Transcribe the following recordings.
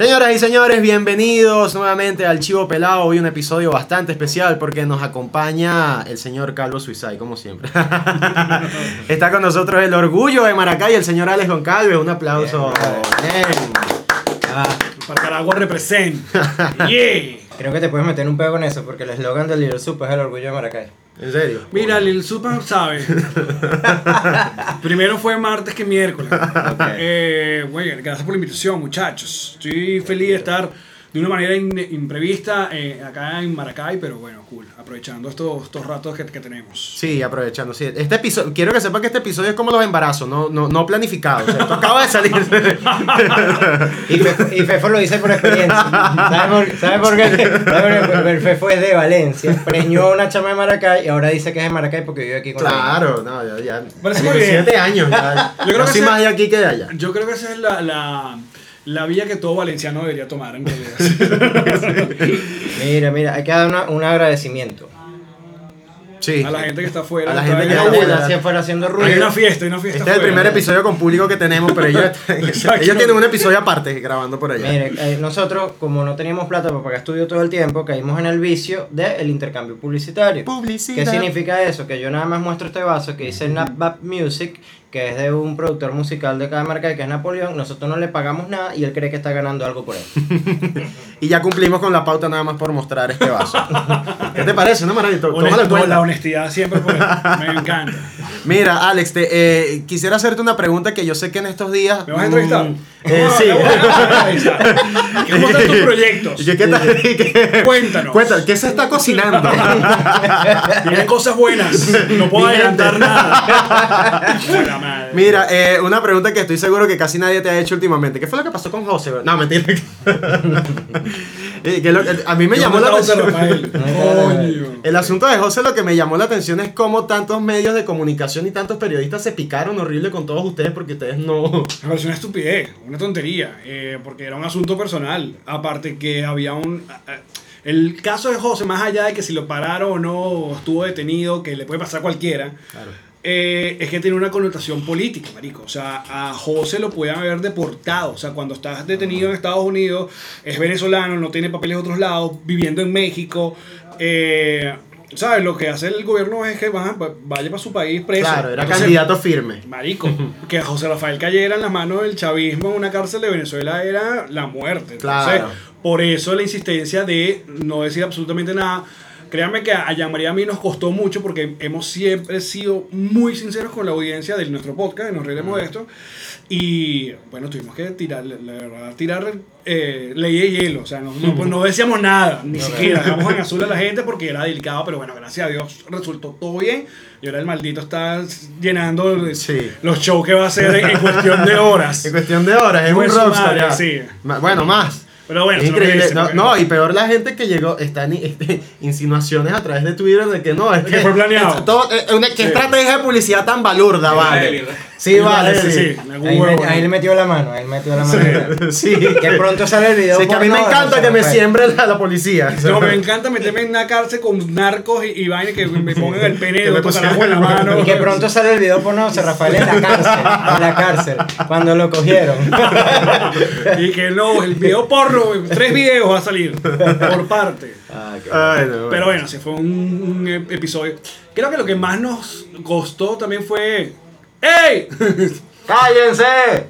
Señoras y señores, bienvenidos nuevamente al Chivo Pelado. Hoy un episodio bastante especial porque nos acompaña el señor Calvo Suizay, como siempre. Está con nosotros el orgullo de Maracay, el señor Alex Goncalves. Un aplauso. Bien. Ah, para Caragua represent. Yeah. Creo que te puedes meter un pedo con eso porque el eslogan del Little Soup es el orgullo de Maracay. ¿En serio? Mira, Lil Super sabe. Primero fue martes que miércoles. Eh, bueno, gracias por la invitación, muchachos. Estoy feliz de estar de una manera in- imprevista eh, acá en Maracay, pero bueno, cool. Aprovechando estos, estos ratos que, que tenemos. Sí, aprovechando. Sí. Este episodio, quiero que sepan que este episodio es como los embarazos, no, no, no planificado. O sea, esto acaba de salir. Y, Fefo, y Fefo lo dice por experiencia. ¿Sabes por, sabe por qué? Fefo es de Valencia. Preñó a una chama de Maracay y ahora dice que es de Maracay porque vive aquí con la claro, no, ya. ya Parece muy bien. años. Ya. Yo creo que soy ese- más de aquí que de allá. Yo creo que esa es la, la, la vía que todo valenciano debería tomar en realidad. Mira, mira, hay que dar una- un agradecimiento. Sí. A la gente que está afuera. A la gente en que está afuera. Hacia afuera haciendo Hay ruido. una fiesta, hay una fiesta. Este es el afuera. primer episodio con público que tenemos, pero ellos, Exacto. ellos tienen un episodio aparte grabando por allá. Mire, eh, nosotros, como no teníamos plata para pagar estudio todo el tiempo, caímos en el vicio del intercambio publicitario. Publicidad. ¿Qué significa eso? Que yo nada más muestro este vaso que dice Napbap Music, que es de un productor musical de cada marca, que es Napoleón. Nosotros no le pagamos nada y él cree que está ganando algo por él. Y ya cumplimos con la pauta nada más por mostrar este vaso. ¿Qué te parece? No, cuenta. la honestidad siempre Me encanta. Mira, Alex, te, eh, quisiera hacerte una pregunta que yo sé que en estos días. ¿Me vas a entrevistar? mm, eh, sí. ¿Cómo están tus proyectos? ¿Y qué, qué tal? ¿Y qué- Cuéntanos. Cuéntanos, ¿qué se está cocinando? Tienen cosas buenas. No puedo Mi gente. adelantar nada. Buena madre. Mira, eh, una pregunta que estoy seguro que casi nadie te ha hecho últimamente. ¿Qué fue lo que pasó con José? No, mentira. Eh, que lo- a mí me Yo llamó la atención. El asunto de José lo que me llamó la atención es cómo tantos medios de comunicación y tantos periodistas se picaron horrible con todos ustedes porque ustedes no... Me pareció una estupidez, una tontería, eh, porque era un asunto personal. Aparte que había un... El caso de José, más allá de que si lo pararon o no, o estuvo detenido, que le puede pasar a cualquiera, eh, es que tiene una connotación política, marico. O sea, a José lo pueden haber deportado. O sea, cuando estás detenido en Estados Unidos, es venezolano, no tiene papeles de otros lados, viviendo en México. Eh, ¿Sabes? Lo que hace el gobierno es que va- vaya para su país preso. Claro, era Entonces, candidato firme. Marico, que José Rafael cayera en las manos del chavismo en una cárcel de Venezuela era la muerte. Entonces, Claro. por eso la insistencia de no decir absolutamente nada. Créanme que a Jean María a mí nos costó mucho porque hemos siempre sido muy sinceros con la audiencia de nuestro podcast, nos reiremos de esto. Y bueno, tuvimos que tirar, la verdad, tirar eh, ley de hielo. O sea, no, no, pues no decíamos nada, ni siquiera. Dejamos en azul a la gente porque era delicado, pero bueno, gracias a Dios resultó todo bien. Y ahora el maldito está llenando Sí. los shows que va a hacer en, en cuestión de horas. En cuestión de horas, es un Pues rockstar. sí. Bueno, más. Pero bueno, Es increíble. merece, No, porque- no, y peor la gente que llegó, están este, insinuaciones a través de Twitter de que no, es Que que, fue planeado. es todo- eh, una- ¿Qué Sí. estrategia de publicidad tan balurda, vale? Sí, vale, sí. sí. Ahí, me- ahí le metió la mano, ahí le metió la mano. Sí. Que pronto sale el video. Sí, que a mí me encanta que me Rafael. siembre la, la policía. No, me encanta meterme en una cárcel con narcos y, y vaina que me pongan el pene de en la mano. Y que pronto sale el video porno de José Rafael en la cárcel. En la cárcel. Cuando lo cogieron. Y que no, el video porno, tres videos va a salir por parte. Ay, no, Pero bueno, sí fue un, un ep- episodio. Creo que lo que más nos costó también fue. ¡Ey! ¡Cállense!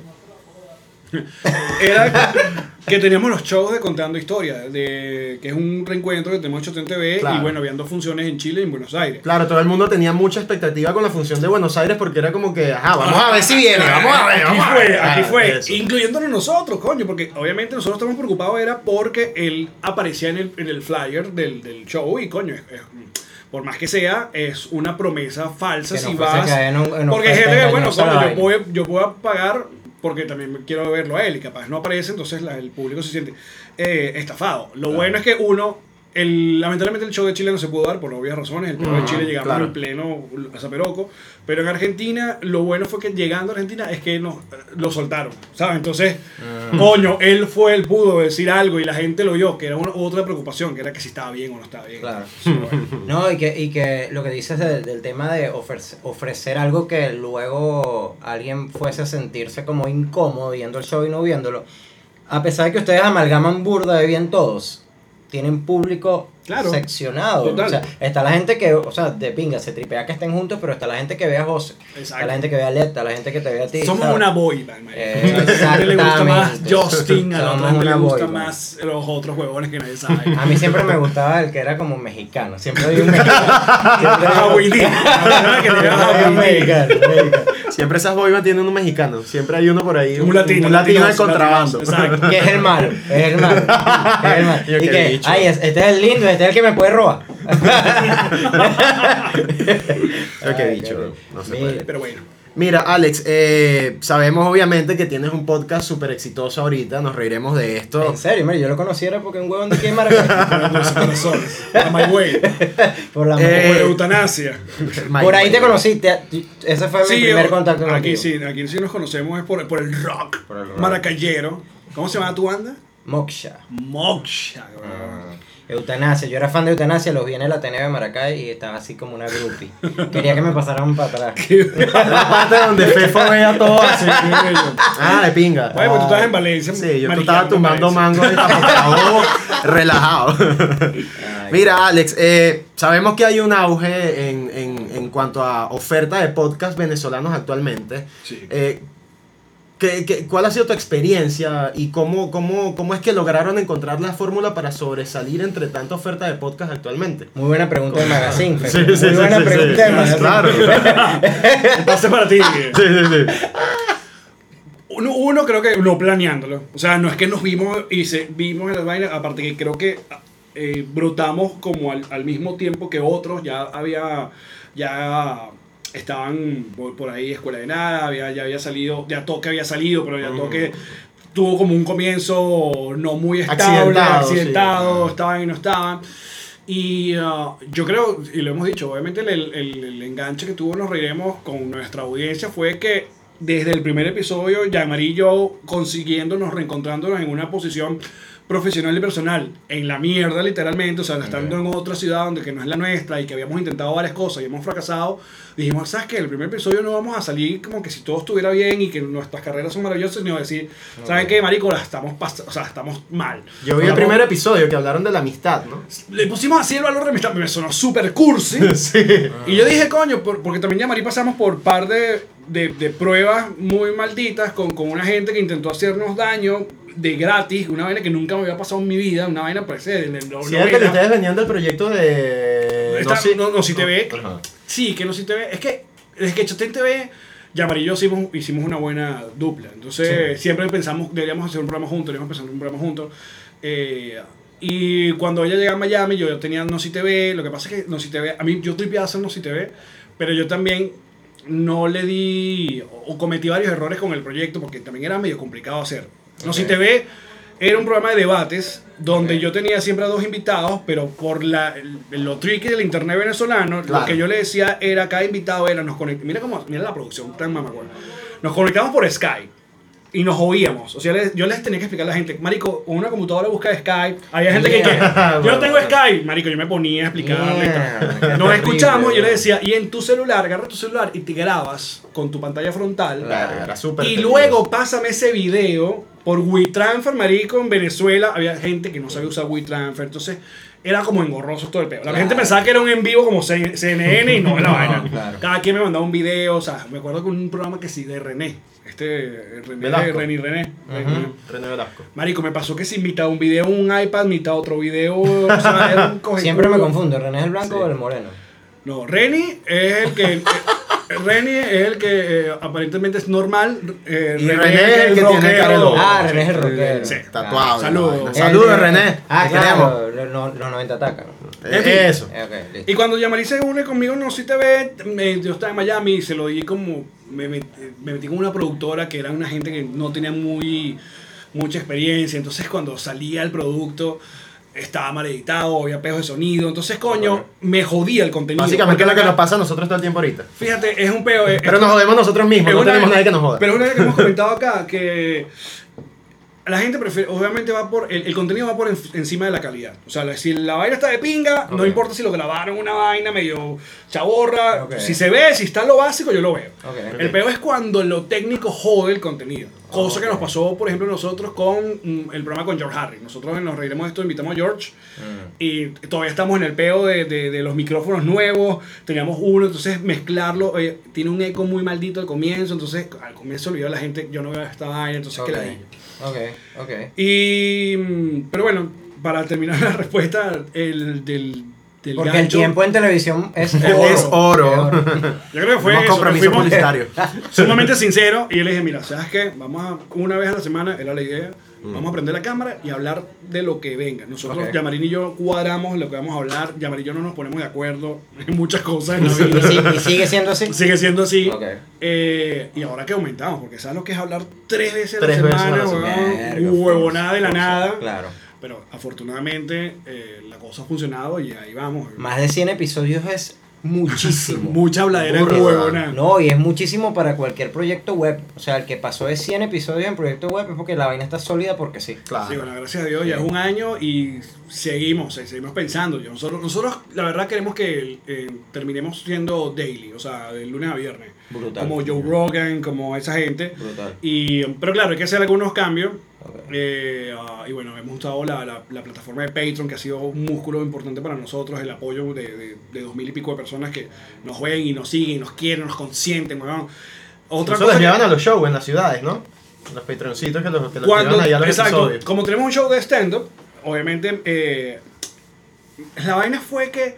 Era que teníamos los shows de Contando Historias, de, que es un reencuentro que tenemos hecho en TV Claro. y bueno, habían dos funciones en Chile y en Buenos Aires. Claro, todo el mundo tenía mucha expectativa con la función de Buenos Aires porque era como que, ajá, vamos a ver si viene, vamos a ver, Aquí vamos a fue, ver. aquí fue, incluyéndonos nosotros, coño, porque obviamente nosotros estamos preocupados era porque él aparecía en el, en el flyer del, del show y coño, es- es- por más que sea, es una promesa falsa Que si vas. en un- en porque gente que, bueno, yo, voy, yo voy a pagar porque también quiero verlo a él y capaz no aparece, entonces la- el público se siente eh, estafado. Lo bueno es que uno El, lamentablemente el show de Chile no se pudo dar por obvias razones. El show de Chile llegamos claro. en pleno Zaperoco. Pero en Argentina, lo bueno fue que llegando a Argentina es que nos lo soltaron. ¿Sabes? Entonces, coño, él fue, él pudo decir algo y la gente lo oyó, que era una, otra preocupación, que era que si estaba bien o no estaba bien. Claro. Sí, bueno. No, y que, y que lo que dices del, del tema de ofrecer, ofrecer algo que luego alguien fuese a sentirse como incómodo viendo el show y no viéndolo. a pesar de que ustedes amalgaman burda de bien todos, tienen público Claro. seccionado. Total. O sea, está la gente que, o sea, de pinga, se tripea que estén juntos, pero está la gente que ve a José, está la gente que ve a Leta, la gente que te ve a ti. Somos ¿sabes? una boy band. Eh, a le gusta más. Justin, a la otra gente le boy gusta más los otros huevones que nadie sabe. A mí siempre me gustaba el que era como mexicano. Siempre había un mexicano. Siempre esas boybas tienen un mexicano. Siempre hay uno por ahí. Un latino, Un latino de contrabando. Que es el malo, es el malo. Es el malo. Yo Y qué que, bicho. ay, es- este es el lindo, este es el que me puede robar. Qué Ay, bicho, qué no se Mira. puede. Pero bueno. Mira, Alex, eh, sabemos obviamente que tienes un podcast súper exitoso ahorita, nos reiremos de esto. En serio, mire, yo lo conociera porque un huevón de aquí en Maracay. Para los corazones. Para My Way. Por la Eh, Por eutanasia. Por ahí te conocí, te- ese fue mi primer yo- contacto contigo. aquí sí, aquí sí nos conocemos es por, por el rock. Por el rock. Maracayero. ¿Cómo se llama tu banda? Moksha. Moksha. cabrón. Eutanasia, yo era fan de Eutanasia, los vi en el Ateneo de Maracay y estaba así como una groupie. Quería que me pasaran para atrás. La parte donde Fefo vea todo así. Ah, de pinga. Bueno, pues tú estabas en Valencia. Sí, yo estaba tumbando mango ahí tapado, relajado. Mira, Alex, eh, sabemos que hay un auge en, en, en cuanto a oferta de podcast venezolanos actualmente. Sí. Eh, ¿qué- qué- cuál ha sido tu experiencia y cómo, cómo, cómo es que lograron encontrar la fórmula para sobresalir entre tanta oferta de podcast actualmente? Muy buena pregunta de Magazine. Sí, Muy sí, buena sí, pregunta sí. de Magazine. Claro. Pase para ti. Sí, sí, sí. Uno, uno creo que no planeándolo. O sea, no es que nos vimos y se, vimos en las vainas, aparte que creo que eh, brotamos como al, al mismo tiempo que otros, ya había, ya estaban por, por ahí Escuela de Nada, había, ya había salido, ya Toque había salido, pero ya Mm. Toque tuvo como un comienzo no muy estable, Accidentado, Ah. estaban y no estaban. Y uh, yo creo, y lo hemos dicho, obviamente el, el- el enganche que tuvo Nos Reiremos con nuestra audiencia fue que desde el primer episodio, Yamari y yo consiguiéndonos, reencontrándonos en una posición profesional y personal, en la mierda literalmente, o sea, estando en otra ciudad donde que no es la nuestra y que habíamos intentado varias cosas y hemos fracasado, dijimos, ¿sabes qué? El primer episodio no vamos a salir como que si todo estuviera bien y que nuestras carreras son maravillosas, sino decir, ¿saben qué, marico? La estamos o sea, estamos mal. Yo vi el primer episodio que hablaron de la amistad, ¿no? le pusimos así el valor de amistad, me sonó súper cursi. Sí. Y yo dije, coño, por- porque también ya Marí pasamos por par de, de, de pruebas muy malditas con, con una gente que intentó hacernos daño de gratis, una vaina que nunca me había pasado en mi vida, una vaina parece en el Sí, novela. es que ustedes venían del proyecto de... Sí- no, no, si te ve. Ajá. Sí, que no si te ve. Es que desde que Chotén TV, Yamari y yo hicimos, hicimos una buena dupla. Entonces, siempre pensamos, deberíamos hacer un programa juntos, deberíamos pensar en un programa juntos. Eh, y cuando ella llega a Miami, yo tenía No Si TV. Lo que pasa es que No Si TV, a mí yo tripeaba hacer No Si TV, pero yo también no le di o cometí varios errores con el proyecto porque también era medio complicado hacer. No Si Ok. TV era un programa de debates donde yo tenía siempre a dos invitados, pero por la, lo tricky del internet venezolano, Claro. lo que yo le decía era, cada invitado era, nos conect- mira cómo, mira la producción tan mamacueva. Nos conectamos por Skype y nos oíamos. O sea, les- yo les tenía que explicar a la gente, marico, una computadora busca Skype. Había gente que, que yo no tengo. Skype, marico, yo me ponía a explicarle. y Mierda, tal. qué Nos escuchamos y yo le decía, y en tu celular, agarra tu celular y te grabas con tu pantalla frontal. Claro, era súper Y tedioso. luego pásame ese video por WeTransfer, marico, en Venezuela. Había gente que no sabía usar WeTransfer, entonces era como engorroso todo el pedo. La Claro. gente pensaba que era un en vivo como CNN y no era la No, vaina. claro. Cada quien me mandaba un video, o sea, me acuerdo que un programa que sí, de René. Este, eh, René, Velasco. René, René. Ujú. René Velasco. Marico, me pasó que si mitad un video un iPad, mitad otro video, o sea, era un coge Siempre me confundo, ¿René es el blanco Sí. o el moreno? No, Reni es el que. Reni es el que eh, aparentemente es normal. eh, Y René es el que tiene rockero. cara de lobo. Ah, René es el rockero. Sí. Tatuado. Saludos. la vaina. El Saludos, de- René. Ah, Te queremos. claro, los, los- los 90 atacan. En fin. Eso. Y cuando Yamari se une conmigo No Si TV, me- yo estaba en Miami y se lo di como. Me, met- me metí con una productora que era una gente que no tenía muy mucha experiencia. Entonces, cuando salía el producto, estaba mal editado, había pejos de sonido. Entonces, coño, me jodía el contenido. Básicamente es lo que nos pasa a nosotros todo el tiempo ahorita. Fíjate, es un peo. es- Pero nos jodemos nosotros mismos, no tenemos nadie que nos joda. Pero es una vez que hemos comentado acá que la gente prefiere, obviamente va por, el, el contenido va por en- encima de la calidad. O sea, si la vaina está de pinga, no importa si lo grabaron una vaina medio chaborra, si se ve, si está lo básico, yo lo veo. El peor es cuando lo técnico jode el contenido. Cosa que nos pasó, por ejemplo, nosotros con mm, el programa con George Harris. Nosotros en Nos Reiremos de Esto invitamos a George Mm. y todavía estamos en el peo de, de- de los micrófonos nuevos. Teníamos uno, entonces mezclarlo eh, tiene un eco muy maldito al comienzo. Entonces, al comienzo olvidó la gente, yo no veo esta vaina, entonces, ¿qué Ok. la digo? Ok, ok. Y. mm, Pero bueno, para terminar la respuesta el, del, del Porque el gancho, tiempo en televisión es oro. Es oro. Yo creo que fue eso, compromiso publicitario. sumamente sincero. Y yo le dije: Mira, ¿sabes qué? Vamos a, una vez a la semana, era la idea. Vamos a prender la cámara y hablar de lo que venga. Nosotros, Ok. Yamarín y yo, cuadramos lo que vamos a hablar. Yamarín y yo no nos ponemos de acuerdo en muchas cosas en la Y, vida. y sigue siendo así. Sigue siendo así. Eh, y ahora que aumentamos, porque sabes lo que es hablar tres veces a Tres la veces a semana, la weón? Verga, huevonada de la nada. Claro. Pero afortunadamente eh, la cosa ha funcionado y ahí vamos. Más de 100 episodios es muchísimo. Mucha habladera de huevona. No, y es muchísimo para cualquier proyecto web. O sea, el que pasó de 100 episodios en proyecto web es porque la vaina está sólida porque sí. Claro. Sí, bueno, gracias a Dios ya es un año y seguimos, seguimos pensando. Yo- Nosotros, nosotros la verdad queremos que eh, terminemos siendo daily, o sea, de lunes a viernes. Brutal. Como Joe Rogan, como esa gente. Brutal. Y, pero claro, hay que hacer algunos cambios. Eh, ah, y bueno, hemos usado la, la, la plataforma de Patreon, que ha sido un músculo importante para nosotros, el apoyo de, de, de dos mil y pico de personas que nos ven y nos siguen, nos quieren, nos consienten, weón. Otra Eso cosa que- llevan a los shows en las ciudades, ¿no? Los patroncitos que los, que los cuando, llevan allá a los exacto, episodios. como tenemos un show de stand-up, obviamente, eh, la vaina fue que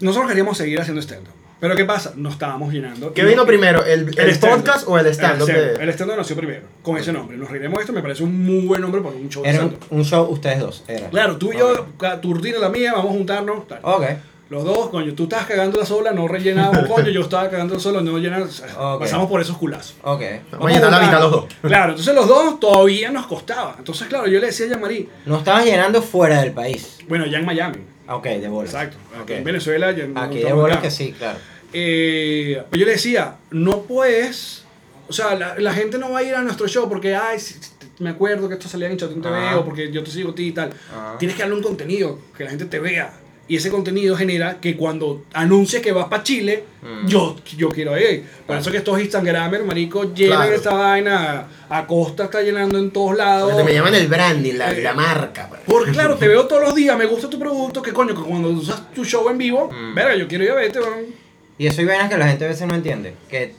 nosotros queríamos seguir haciendo stand-up. Pero ¿qué pasa? No estábamos llenando. ¿Qué vino primero? ¿El, el, podcast o el stand-up? El stand-up nació primero, con ese nombre. Nos reiremos esto, me parece un muy buen nombre para un show Era un, show, ustedes dos. Era. Claro, tú y yo, ca- tu rutina y la mía, vamos a juntarnos. tal. Ok. Los dos, coño, tú estabas cagando la sola, no rellenamos, coño, yo estaba cagando sola, no llenamos. Pasamos por esos culazos. Ok. Vamos a llenar la mitad los dos. Claro, entonces los dos todavía nos costaba. Entonces, claro, yo le decía a Yamari, No estabas llenando fuera del país. bueno, ya en Miami. Ah, Ok, de bolas. Exacto. Aquí Ok. en Venezuela ya no Aquí de acá. que sí, claro. Eh, pero yo le decía, no puedes, o sea, la, la gente no va a ir a nuestro show porque, ay, si- me acuerdo que esto salía en Chatín TV o porque yo te sigo a ti y tal. Tienes que darle un contenido, que la gente te vea. Y ese contenido genera que cuando anuncies que vas para Chile, Mm. yo, yo quiero ir. Por eso que estos Instagramers, marico, llenan Claro. esta vaina. Acosta está llenando en todos lados. Porque me llaman el branding, la, la marca. pues. Porque claro, te veo todos los días, me gusta tu producto, que coño, que cuando usas tu show en vivo, Mm. verga, yo quiero ir a verte, weón. Y eso hay vainas que la gente a veces no entiende. Que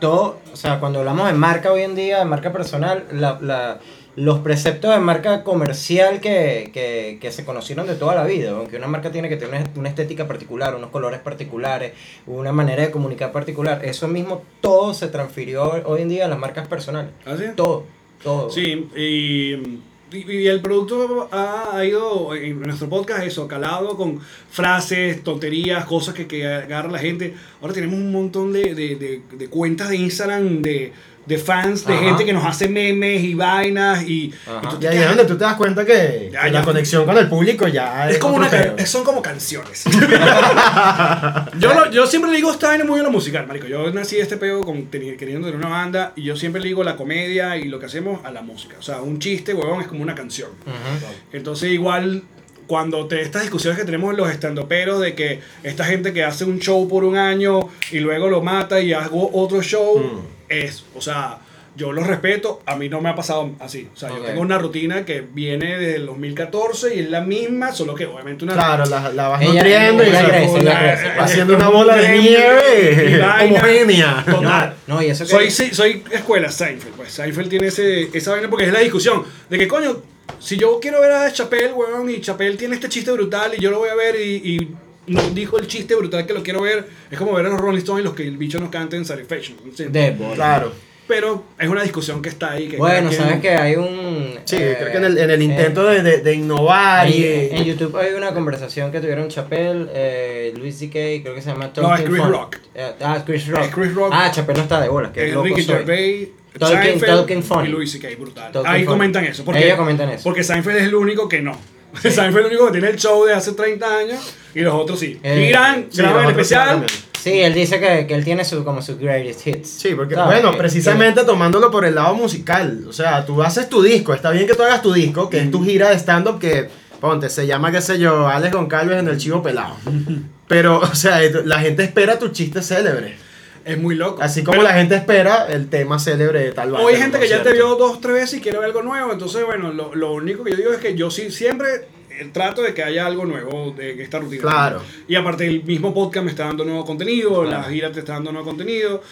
todo, o sea, cuando hablamos de marca hoy en día, de marca personal, la, la- los preceptos de marca comercial que, que, que se conocieron de toda la vida. Aunque una marca tiene que tener una, una estética particular, unos colores particulares, una manera de comunicar particular. Eso mismo todo se transfirió hoy en día a las marcas personales. ¿Ah, sí? Todo, todo. Sí, y, y- el producto ha, ido en nuestro podcast eso, calado con frases, tonterías, cosas que, que agarra la gente. Ahora tenemos un montón de- de- de cuentas de Instagram de, de fans, de Ajá. gente que nos hace memes y vainas y, Ajá. y tú Y ahí es donde tú te das cuenta que, Ya, que ya. la conexión con el público ya es, es como una, pedo. son como canciones. yo, lo- yo siempre le digo esta vaina muy a lo musical, marico. Yo nací este pego con, queriendo tener una banda y yo siempre le digo la comedia y lo que hacemos a la música. O sea, un chiste, huevón, es como una canción. Ujú. Entonces igual cuando te, estas discusiones que tenemos en los estandoperos de que esta gente que hace un show por un año y luego lo mata y hago otro show, Mm. Es, o sea, yo los respeto, a mí no me ha pasado así. O sea, Ok. yo tengo una rutina que viene desde el 2014 y es la misma, solo que obviamente una... Claro, la, la vas Ella- nutriendo y ella o sea, crece, ella la- crece. eh, haciendo una bola de nieve homogénea. Total. No, y eso que... Soy, sí, soy escuela Seinfeld, pues Seinfeld tiene ese, esa vaina porque es la discusión de que coño, si yo quiero ver a Chappelle, weón, y Chappelle tiene este chiste brutal y yo lo voy a ver y, y no dijo el chiste brutal que lo quiero ver, es como ver a los Rolling Stones y los que el bicho nos canta en Satisfaction. ¿sí? De bolas. Claro. Pero es una discusión que está ahí. Que Bueno, quien- sabes que hay un... Sí, eh, creo que en el, en el intento de, de, de innovar y... Ahí, en YouTube hay una conversación que tuvieron Chappelle, eh, Luis C.K., creo que se llama No, Talking es Chris Fun. Rock. Eh, ah, Chris Rock. Es Chris Rock. Ah, Chappelle no está de bolas, que Eh, loco Ricky soy. Gervais, Talking- Seinfeld Talking Funny. y Louis C.K. brutal. Talking Ahí Funny. comentan eso. Porque, Ellos comentan eso. Porque Seinfeld es el único que no. Seinfeld es el único que tiene el show de hace 30 años y los otros sí. Eh, y gran, Sí, graban el sí especial. Sí, él dice que, que él tiene su, como sus greatest hits. Sí, porque, ¿Sabes? bueno, precisamente tomándolo por el lado musical. O sea, tú haces tu disco, está bien que tú hagas tu disco, que es tu gira de stand-up que, ponte, se llama, qué sé yo, Alex Goncalves en el chivo pelado. Pero, o sea, la gente espera tu chiste célebre. Es muy loco. Así como Pero la gente espera el tema célebre de tal Hoy hay gente que ya te vio dos, tres veces y quiere ver algo nuevo. Entonces, bueno, lo, lo único que yo digo es que yo sí siempre eh, trato de que haya algo nuevo de esta rutina. Claro. Y aparte, el mismo podcast me está dando nuevo contenido, la gira te está dando nuevo contenido.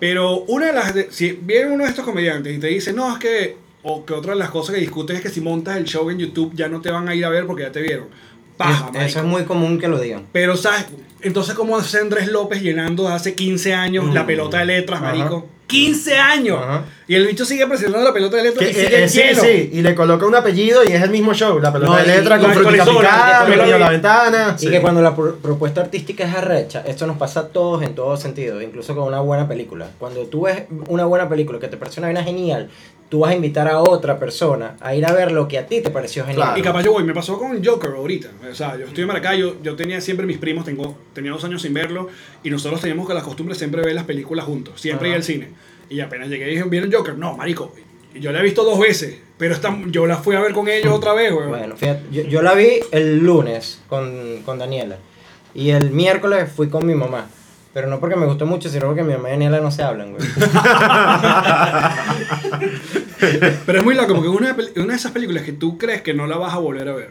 Pero una de las. si viene uno de estos comediantes y te dice, no, es que. O que otra de las cosas que discutes es que si montas el show en YouTube ya no te van a ir a ver porque ya te vieron. Paja, Es- marico. eso es muy común que lo digan. Pero, ¿sabes? Entonces, ¿cómo hace Andrés López llenando hace 15 años la pelota de letras, Mm. Ajá. marico? ¡15 años! Ajá. Y el bicho sigue presionando la pelota de letras Que- y sigue eh, eh, sí, lleno. sí, y le coloca un apellido y es el mismo show. La pelota No, de y- letra y con la frutica picada, la- la- en la ventana. Y sí. que cuando la pro- propuesta artística es arrecha, esto nos pasa a todos en todo sentido, incluso con una buena película. Cuando tú ves una buena película que te parece una vaina genial, tú vas a invitar a otra persona a ir a ver lo que a ti te pareció genial. Claro. Y capaz yo voy, me pasó con Joker ahorita. O sea, yo estoy en Maracayo, yo tenía siempre mis primos, tengo, tenía dos años sin verlo, y nosotros teníamos que la costumbre siempre ver las películas juntos, siempre ir al cine. Y apenas llegué y dije, ¿vieron Joker? No, marico. Y yo la he visto dos veces, pero esta, yo la fui a ver con ellos otra vez, weón. Bueno, fíjate, yo, yo la vi el lunes con, con Daniela. Y el miércoles fui con mi mamá. Pero no porque me gustó mucho, sino porque mi mamá y Daniela no se hablan, güey. Pero es muy loco, porque una, una de esas películas que tú crees que no la vas a volver a ver.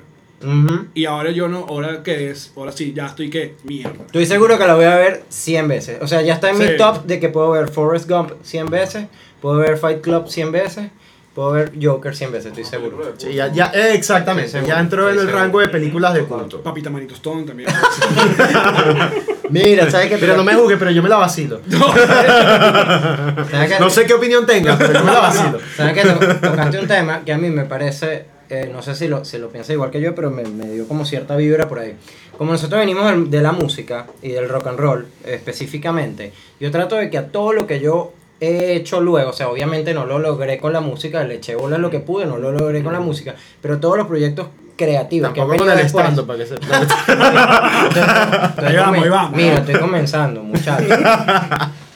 Y ahora yo no, ahora que es, ahora sí, ya estoy que mierda. Estoy seguro que la voy a ver 100 veces. O sea, ya está en Sí. mi top de que puedo ver Forrest Gump 100 veces, puedo ver Fight Club 100 veces, puedo ver Joker 100 veces, estoy seguro. Sí, ya, ya, eh, exactamente, ya seguro, entró en el rango de películas de culto. Papita Manito Stone también. Mira, ¿sabes qué? Pero no me juzgue, pero yo me la vacilo. ¿Sabes qué? No sé qué opinión tenga, pero yo me la vacilo. ¿Sabes qué? To- Tocaste un tema que a mí me parece, eh, no sé si lo, si lo piensa igual que yo, pero me, me dio como cierta vibra por ahí. Como nosotros venimos del- de la música y del rock and roll eh, específicamente, yo trato de que a todo lo que yo he hecho luego, o sea, obviamente no lo logré con la música, le eché bola lo que pude, no lo logré con la música, pero todos los proyectos creativos que Tampoco con venido el después- estando, para que se... Ahí vamos, ahí vamos. Mira, estoy comenzando, muchachos.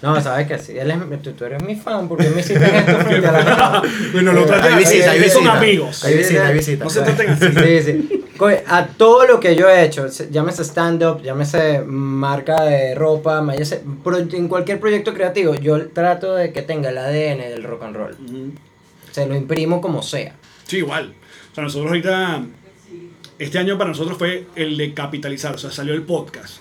No, sabes que sí, él es, tú, tú eres mi fan porque me hiciste esto frente a la cámara. bueno, lo Hay visita, hay así, son amigos. Hay visita, hay visita. No se traten así. Sí, sí. A todo lo que yo he hecho, se- llámese stand-up, llámese marca de ropa, llámese- en cualquier proyecto creativo, yo trato de que tenga el ADN del rock and roll. Se lo imprimo como sea. Sí, igual. O sea, nosotros ahorita, este año para nosotros fue el de capitalizar, o sea, salió el podcast.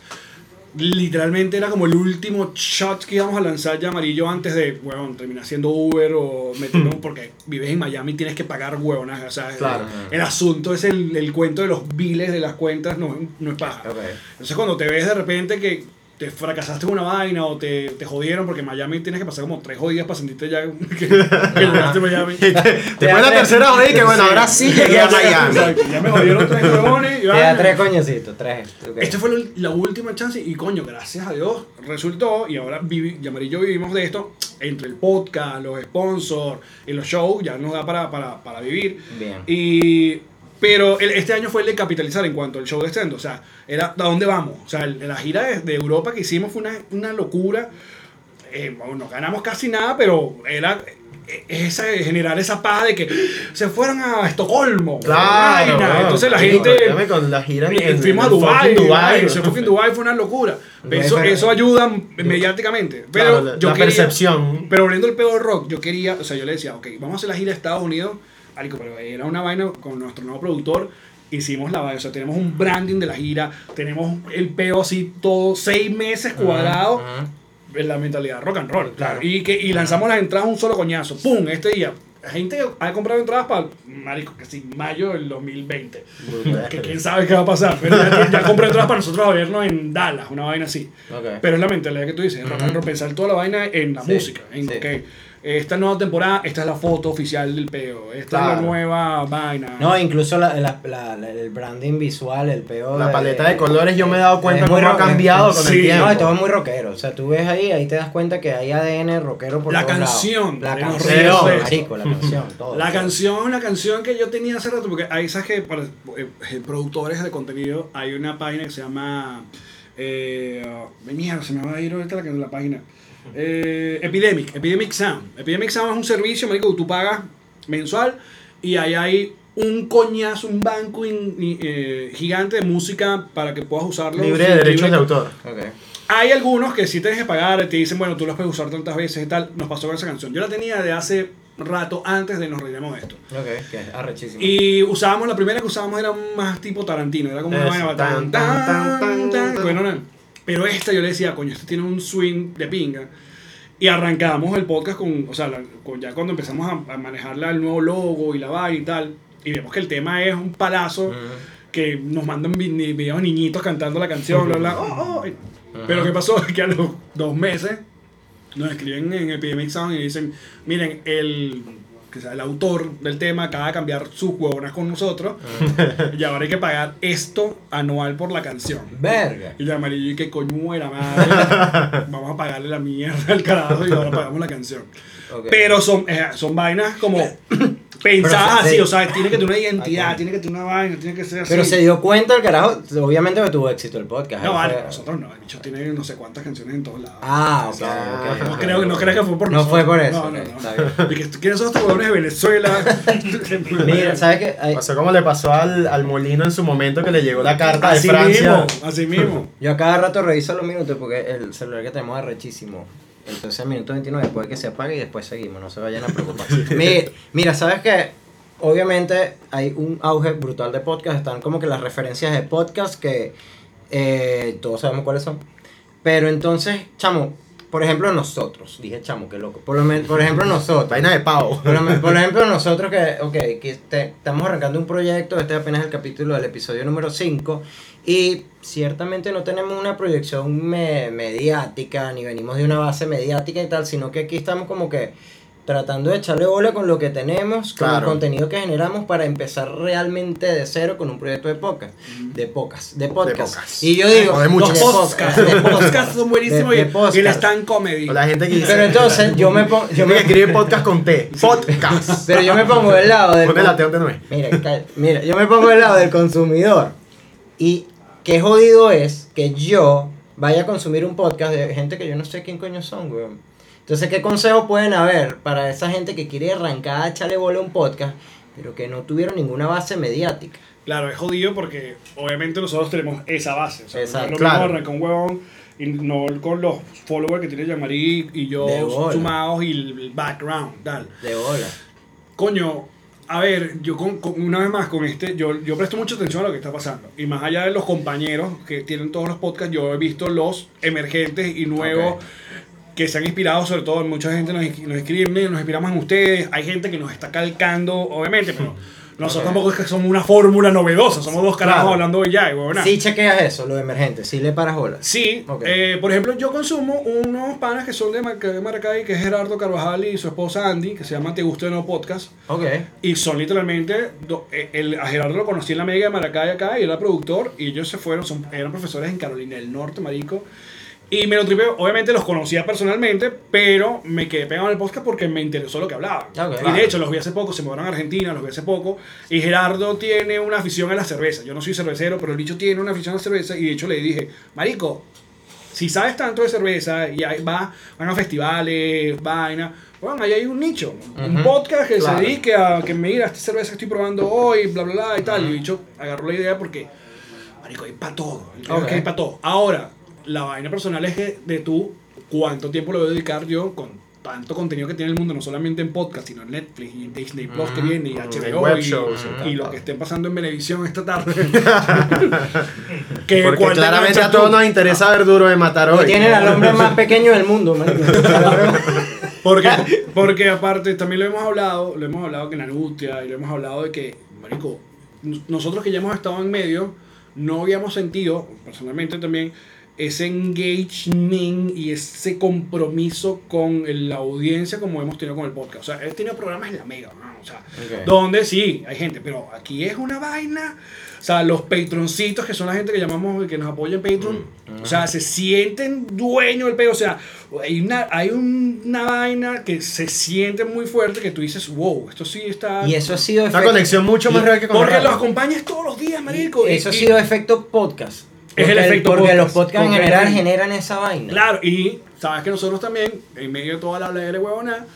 Literalmente era como el último shot que íbamos a lanzar ya amarillo antes de, huevón, terminar siendo Uber o meternos, porque vives en Miami y tienes que pagar huevonas. O sea, Claro. el, el asunto es el, el cuento de los biles de las cuentas, no, no es paja. Entonces cuando te ves de repente que te fracasaste en una vaina o te, te jodieron porque en Miami tienes que pasar como tres jodidas para sentirte ya que, que llegaste a Miami. Después la tercera joder y que bueno, ahora sí llegué a Miami. Exacto, Ya me jodieron tres huevones y Te vaina. tres coñecitos, tres. ok. Esta fue la- la última chance y coño, gracias a Dios resultó y ahora vivi, Yamari y yo vivimos de esto entre el podcast, los sponsors y los shows, ya nos da para, para, para vivir. Bien. Y, pero el- este año fue el de capitalizar en cuanto al show de stand, o sea, era ¿a dónde vamos? O sea, el- la gira de, de Europa que hicimos fue una, una locura. Eh, bueno, no ganamos casi nada, pero era eh, esa, generar esa paz de que se fueron a Estocolmo. Claro. Entonces la gente... con la gira en- en- fuimos a en fucking Dubai, weón. ese fucking Dubai fue una locura. Eso, fue- eso ayuda mediáticamente. Pero la- yo la quería, percepción. Pero volviendo al peor rock, yo quería, o sea, yo le decía, ok, vamos a hacer la gira a Estados Unidos. Marico, pero era una vaina con nuestro nuevo productor. Hicimos la vaina, o sea, tenemos un branding de la gira, tenemos el peo así todo, seis meses cuadrados. Ujú. en la mentalidad rock and roll. Claro. Y, que, y lanzamos las entradas un solo coñazo. ¡Pum! Este día. Gente ha comprado entradas para, marico, que sí, mayo del 2020. que quién sabe qué va a pasar. Pero ya, ya compró entradas para nosotros a vernos en Dallas, una vaina así. Ok. Pero es la mentalidad que tú dices, rock and roll, pensar toda la vaina en la Sí, música. En, sí. Esta nueva temporada, esta es la foto oficial del peo. Esta es la nueva vaina. No, incluso la, la- la- la- el branding visual, el peo. La paleta de colores yo me he dado cuenta es muy cómo ha cambiado con sí, el tiempo. No, todo es muy rockero. O sea, tú ves ahí, ahí te das cuenta que hay ADN rockero por La todos lados. canción La canción, marico, la canción, todo. La todo. canción, una canción que yo tenía hace rato, porque hay, ¿sabes que Para eh, eh, productores de contenido hay una página que se llama. Eh, mierda, se me va a ir ahorita la, la página. Eh, Epidemic, Epidemic Sound. Epidemic Sound es un servicio, marico, que tú pagas mensual y ahí hay un coñazo, un banco in- eh, gigante de música para que puedas usarlo. Libre de derechos de libre- autor. Ok. Hay algunos que sí tienes que pagar, te dicen, bueno, tú los puedes usar tantas veces y tal. Nos pasó con esa canción. Yo la tenía de hace rato antes de nos reiremos de esto. Ok, que es arrechísimo. Y usábamos, la primera que usábamos era más tipo Tarantino, era como una vaina tan, tan, tan, tan, tan, tan, tan. bueno, no. Pero esta yo le decía, coño, este tiene un swing de pinga. Y arrancamos el podcast con, o sea, la- con- ya cuando empezamos a, a manejar el nuevo logo y la vaina y tal, y vemos que el tema es un palazo, que nos mandan videos niñitos cantando la canción, bla, bla, oh, oh. Pero ¿qué pasó? Que a los dos meses nos escriben en Epidemic Sound y dicen, miren, el, que sea, el autor del tema acaba de cambiar sus huevonas con nosotros y ahora hay que pagar esto anual por la canción. Verga. Y la amarillo y que coño muera madre. Vamos a pagarle la mierda al carajo y ahora pagamos la canción. Pero son, eh, son vainas como sea, así, se- o sea, tiene que tener una identidad, tiene que tener una vaina, tiene que ser así. Pero se dio cuenta el carajo, obviamente que tuvo éxito el podcast. No, vale, fue- nosotros no, el bicho tiene no sé cuántas canciones en todos lados. Ah, ok. No creo, no creo que fue por No nosotros. fue por eso, No, no, no. Y que, ¿Quiénes son estos huevones de Venezuela? Mira, ¿sabes qué? Hay- Pasó como le pasó al, al Molino en su momento que le llegó la carta de así Francia. mismo, así mismo. Yo a cada rato reviso los minutos porque el celular que tenemos es rechísimo. Entonces, minuto 29 puede que se apague y después seguimos, no se vayan a preocupar. Mi- Mira, ¿sabes qué? Obviamente hay un auge brutal de podcast, están como que las referencias de podcast que eh, todos sabemos cuáles son. Pero entonces, chamo, por ejemplo nosotros, dije chamo, qué loco. Por, lo por ejemplo nosotros. Vaina de pavo. Por, por ejemplo, nosotros que, ok, que te- estamos arrancando un proyecto, este es apenas el capítulo del episodio número 5, y ciertamente no tenemos una proyección me- mediática, ni venimos de una base mediática y tal, sino que aquí estamos como que tratando de echarle bola con lo que tenemos, con el contenido que generamos para empezar realmente de cero con un proyecto de podcast, de pocas, de podcast. podcast. Y yo digo, O de Los muchas. podcasts, podcast, los podcasts son buenísimos De- de y- y, el podcast. stand comedy. O la gente que dice. Pero entonces yo me pongo, yo me, escribe podcast con T. Podcast. pero yo me pongo del lado del Ponle la T donde no es. Mira, mira, yo me pongo del lado del consumidor. Y qué jodido es que yo vaya a consumir un podcast de gente que yo no sé quién coño son, weón. Entonces, ¿qué consejos pueden haber para esa gente que quiere arrancar a echarle bola a un podcast, pero que no tuvieron ninguna base mediática? Claro, es jodido porque obviamente nosotros tenemos esa base. O sea, Exacto, no claro. arrancar un huevón y no con los followers que tiene Yamari y yo sumados y el background, tal. De bola. Coño, a ver, yo con, con- una vez más con este, yo, yo presto mucha atención a lo que está pasando. Y más allá de los compañeros que tienen todos los podcasts, yo he visto los emergentes y nuevos que se han inspirado, sobre todo mucha gente nos, nos escribe, nos inspiramos en ustedes. Hay gente que nos está calcando, obviamente, pero nosotros tampoco es que somos una fórmula novedosa, somos dos carajos Claro. hablando de ya, y huevona. Sí chequeas eso, lo emergente, sí le paras bola. Sí, Ok. eh, por ejemplo, yo consumo unos panas que son de, de Maracay, que es Gerardo Carvajal y su esposa Andy, que se llama Te Gusta o No Podcast. Ok. Y son literalmente, do- eh, el, a Gerardo lo conocí en la media de Maracay acá y era productor y ellos se fueron, son, eran profesores en Carolina del Norte, marico. Y me lo tripé, obviamente los conocía personalmente, pero me quedé pegado en el podcast porque me interesó lo que hablaban. Ok. y de hecho los vi hace poco, se mudaron a Argentina, los vi hace poco. Y Gerardo tiene una afición a la cerveza. Yo no soy cervecero, pero el bicho tiene una afición a la cerveza y de hecho le dije, marico, si sabes tanto de cerveza y ahí va, van a festivales, vaina, bueno, ahí hay un nicho, un Ujú. podcast que Claro. se dedique a que mira esta cerveza que estoy probando hoy, bla, bla, bla, y tal. Y el bicho agarró la idea porque, marico, hay para todo, el peor es Ok. que hay para todo. Ahora, la vaina personal es que de tú, cuánto tiempo le voy a dedicar yo con tanto contenido que tiene el mundo, no solamente en podcast, sino en Netflix y en Disney Plus que viene y HBO web y, shows y y tal, lo que estén pasando en Venevisión esta tarde. que Porque claramente a todos nos interesa ver duro de matar Y hoy. tienen al hombre más pequeño del mundo. Porque, porque aparte también lo hemos hablado, lo hemos hablado que en angustia y lo hemos hablado de que, marico, nos- nosotros que ya hemos estado en medio, no habíamos sentido, personalmente también, ese engagement y ese compromiso con la audiencia como hemos tenido con el podcast. O sea, he tenido programas en la mega, ¿no? O sea, donde sí, hay gente, pero aquí es una vaina. O sea, los patroncitos, que son la gente que llamamos, que nos apoya en Patreon, Mm. o sea, se sienten dueños del pedo. O sea, hay una, hay un- una vaina que se siente muy fuerte que tú dices, wow, esto sí está. Y eso ha sido Una efecto- conexión mucho más y- real que con Porque los acompañas todos los días, marico. y- Eso ha y- sido efecto podcast. Es el Porque efecto Porque podcast, los podcasts en general generan esa vaina. Claro, y sabes que nosotros también, en medio de toda la habladera de huevona,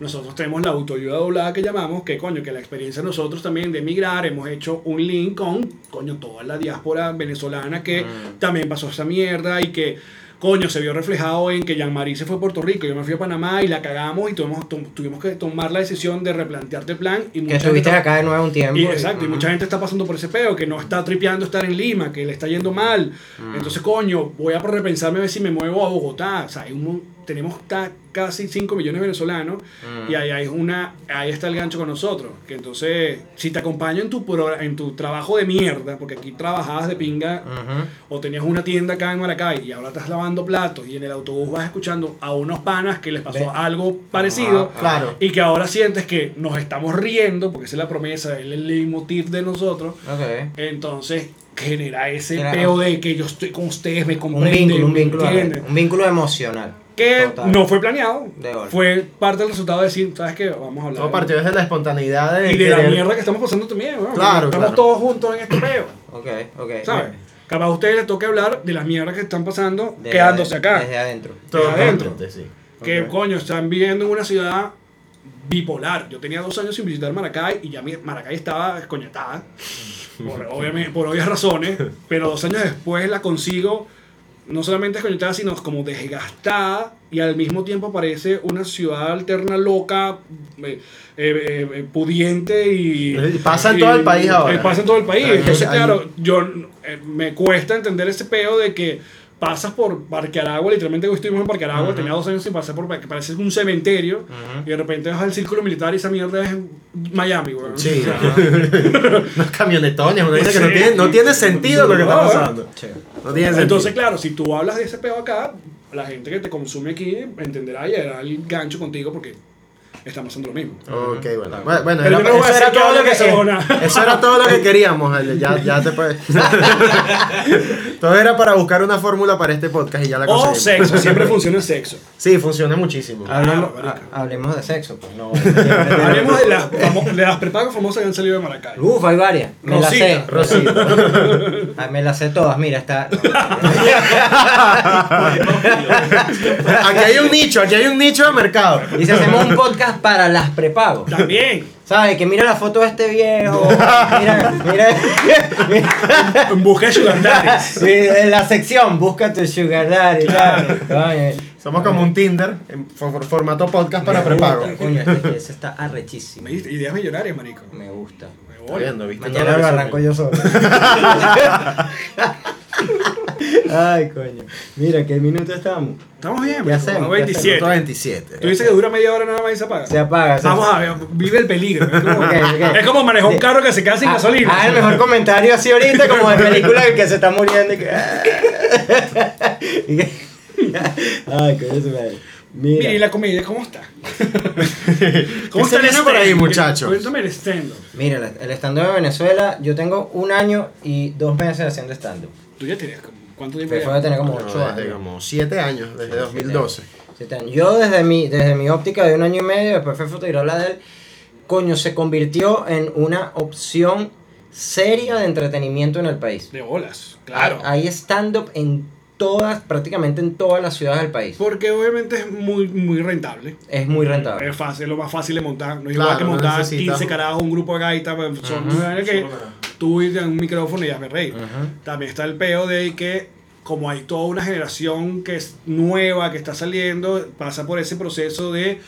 nosotros tenemos la autoayuda doblada que llamamos, que coño, que la experiencia de nosotros también de emigrar, hemos hecho un link con, coño, toda la diáspora venezolana que Mm. también pasó esa mierda y que, coño, se vio reflejado en que Jean-Marie se fue a Puerto Rico, yo me fui a Panamá y la cagamos y tuvimos, tu- tuvimos que tomar la decisión de replantearte el plan. Y Que estuviste acá de nuevo un tiempo. y, y- exacto, y mucha gente está pasando por ese peo, que no está tripeando estar en Lima, que le está yendo mal. Mm. Entonces, coño, voy a repensarme a ver si me muevo a Bogotá. O sea, hay un tenemos ta- casi 5 millones de venezolanos Mm. y ahí, hay una, ahí está el gancho con nosotros. Que entonces, si te acompaño en tu, pro- en tu trabajo de mierda, porque aquí trabajabas de pinga o tenías una tienda acá en Maracay y ahora estás lavando platos y en el autobús vas escuchando a unos panas que les pasó algo parecido Ah, claro. y que ahora sientes que nos estamos riendo porque esa es la promesa, es el leitmotiv de nosotros. Entonces genera ese peo de que yo estoy con ustedes, me Un comprenden, vínculo, un ¿me vínculo, un vínculo emocional. Que Total. no fue planeado, fue parte del resultado de decir, ¿sabes qué? Vamos a hablar. Todo partió desde la espontaneidad de. y de la querer- mierda que estamos pasando también, weón. Claro, Estamos claro. todos juntos en este peo, Ok, ok. ¿sabes? Capaz a ustedes les toque hablar de las mierdas que están pasando De- quedándose acá. Desde adentro. Totalmente, adentro. sí. que Ok. coño, están viviendo en una ciudad bipolar. Yo tenía dos años sin visitar Maracay y ya mi- Maracay estaba descoñetada, por, obviamente, por obvias razones, pero dos años después la consigo no solamente desconectada, sino como desgastada y al mismo tiempo parece una ciudad alterna loca, eh, eh, eh, pudiente y... Y pasa en todo el país ahora. eh, pasa en todo el país. Ahí- Entonces, ahí- claro, yo eh, me cuesta entender ese peo de que pasas por Parque Aragua, literalmente hoy estuvimos en Parque Aragua, tenía dos años sin pasar por que parece un cementerio, y de repente vas al círculo militar y esa mierda es Miami, weón. Sí, unos camionetones, uno dice que no tiene, no tiene sentido lo que está No, pasando. Sí. Entonces, claro, si tú hablas de ese peo acá, la gente que te consume aquí entenderá y hará el gancho contigo porque está pasando lo mismo. Ok, bueno. Bueno, bueno, Pero era- yo no voy a eso, era decir que todo lo que, eso era todo lo que queríamos. Ya, ya te puedes. todo era para buscar una fórmula para este podcast y ya la O conseguimos. sexo, siempre funciona el sexo. Sí, funciona muchísimo. Hablemos, Ah, ha- hablemos de sexo, pues no. Hablemos de las, famo- de las prepagas famosas que han salido de Maracay. Uf, hay varias. Me las sé. Rosita. Rosita. Ah, Me las sé todas, mira, está. Aquí hay un nicho, aquí hay un nicho de mercado. Y si hacemos un podcast para las prepago. También. ¿Sabes? Que mira la foto de este viejo. Mira, mira. En busca sugar mira, En la sección, busca tu sugar daddy. Somos como un Tinder en for- formato podcast para prepago. Coño, este- está arrechísimo. Me diste Ideas millonarias, marico. Me gusta. Me voy. viendo, ¿viste? Mañana lo eso, arranco yo solo. Ay, coño. Mira, ¿qué minuto estamos? Estamos bien, ¿Qué hacemos? ¿Qué 27. Minuto 27. Tú dices que dura media hora nada más y se apaga. Se apaga. se Vamos a ver, vive el peligro. Es como, es manejar un carro que se queda sin Ah, gasolina. Ah, el mejor comentario así ahorita, como de película que se está muriendo y que. y que- Ay, coño, se me. Mira, Mira, ¿y la comedia cómo está? ¿Qué se viene por ahí, muchachos? Cuéntame el stand mira, el stand-up de Venezuela, yo tengo un año y dos meses haciendo stand-up. Tú ya tienes como- ¿cuánto tiempo Después ya? de tener como No, ocho desde años. como 7 años, desde 2012. Siete años. Yo desde mi, desde mi óptica de un año y medio, después fue fotografía la de él, coño, se convirtió en una opción seria de entretenimiento en el país. De bolas, claro. Hay hay stand-up en todas, prácticamente en todas las ciudades del país. Porque obviamente es muy, muy rentable. Es muy rentable. Es fácil, es lo más fácil de montar. No es Claro, igual que no montar necesitas- 15 carajos, un grupo de gaitas. pues, Son Ujú. vainas que tú y un micrófono y hazme reír. Ujú. También está el peo de que como hay toda una generación que es nueva, que está saliendo, pasa por ese proceso de,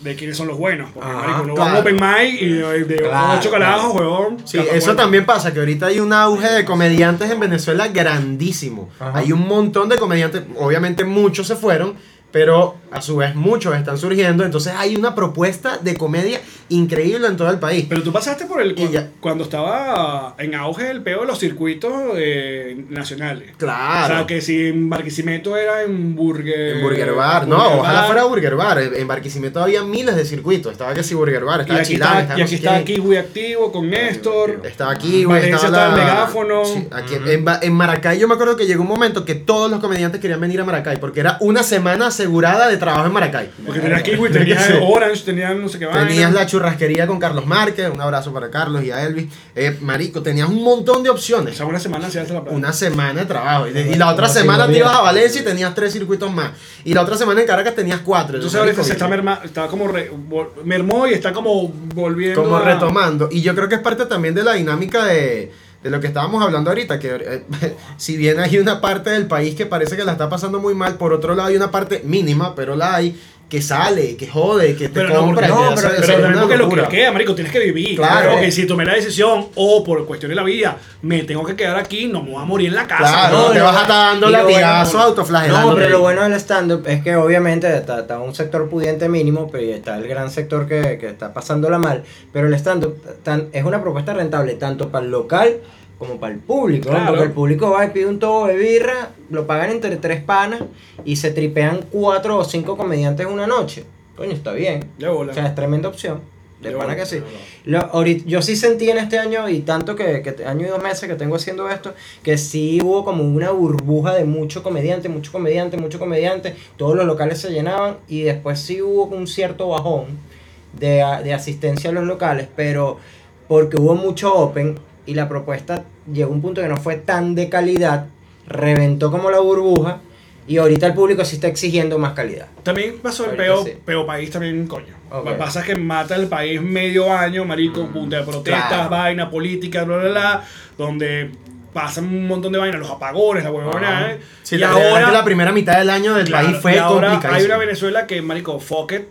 de quiénes son los buenos. Porque, Ajá, marico, no claro. vamos a open mic y de, de Claro, ocho carajos, huevón. Sí, eso bueno. también pasa, que ahorita hay un auge de comediantes en Venezuela grandísimo. Ajá. Hay un montón de comediantes, obviamente muchos se fueron, pero a su vez muchos están surgiendo, entonces hay una propuesta de comedia increíble en todo el país. Pero tú pasaste por el. Ya. Cuando estaba en auge el peo de los circuitos eh, nacionales. Claro. O sea, que si en Barquisimeto era en Burger... En Burger Bar, no, ojalá fuera Burger Bar. En Barquisimeto había miles de circuitos. Estaba que si Burger Bar, estaba aquí Chilán, estaba y aquí quién. Kiwi Activo con Néstor. Estaba aquí, güey. Valencia Estaba está el la- megáfono. Sí, aquí, en, en Maracay yo me acuerdo que llegó un momento que todos los comediantes querían venir a Maracay porque era una semana asegurada de trabajo en Maracay. Porque tenías Kiwi, tenías Sí. Orange, tenías no sé qué vaina. Tenías la churrasquería con Carlos Márquez, un abrazo para Carlos y a Elvis. Eh, marico, tenías un montón de O opciones. sea, una semana se hace la plata. Una semana de trabajo. Y, la otra semana te ibas a Valencia y tenías tres circuitos más. Y la otra semana en Caracas tenías cuatro. Entonces ahorita se está, merma, está como re- vol- mermó y está como volviendo como a- retomando. Y yo creo que es parte también de la dinámica de, de lo que estábamos hablando ahorita, que eh, si bien hay una parte del país que parece que la está pasando muy mal, por otro lado hay una parte mínima, pero la hay, que sale, que jode, que te Pero no, compra. porque- que no, hace- pero, es pero también porque lo que queda, marico, tienes que vivir. Claro. Claro. que si tomé la decisión o por cuestión de la vida me tengo que quedar aquí, no me voy a morir en la casa. Claro, No, te vas a estar dando latigazos bueno- autoflagelándote. No, pero lo bueno del stand-up es que obviamente está, está un sector pudiente mínimo, pero está el gran sector que, que está pasándola mal. Pero el stand-up tan- es una propuesta rentable tanto para el local como para el público. ¿no? Claro. Porque el público va y pide un tobo de birra, lo pagan entre tres panas y se tripean cuatro o cinco comediantes una noche. Coño, está bien. Bola. O sea, es tremenda opción. De pana que sí. Lo- ahorita- yo sí sentí en este año y tanto que, que año y dos meses que tengo haciendo esto, que sí hubo como una burbuja de mucho comediante, mucho comediante, mucho comediante. Todos los locales se llenaban y después sí hubo un cierto bajón de, de asistencia a los locales, pero porque hubo mucho open y la propuesta llegó a un punto que no fue tan de calidad, reventó como la burbuja y ahorita el público sí está exigiendo más calidad. También pasó el peo, sí. peo país también, coño. Ok. Lo que pasa es que mata el país medio año, marico, punta de protestas, claro. vaina, política, bla, bla, bla, donde pasan un montón de vainas, los apagones, la huevona. ¿eh? Sí, y la, ahora, la primera mitad del año del claro, país fue y ahora complicada. hay una Venezuela que, marico, fuck it.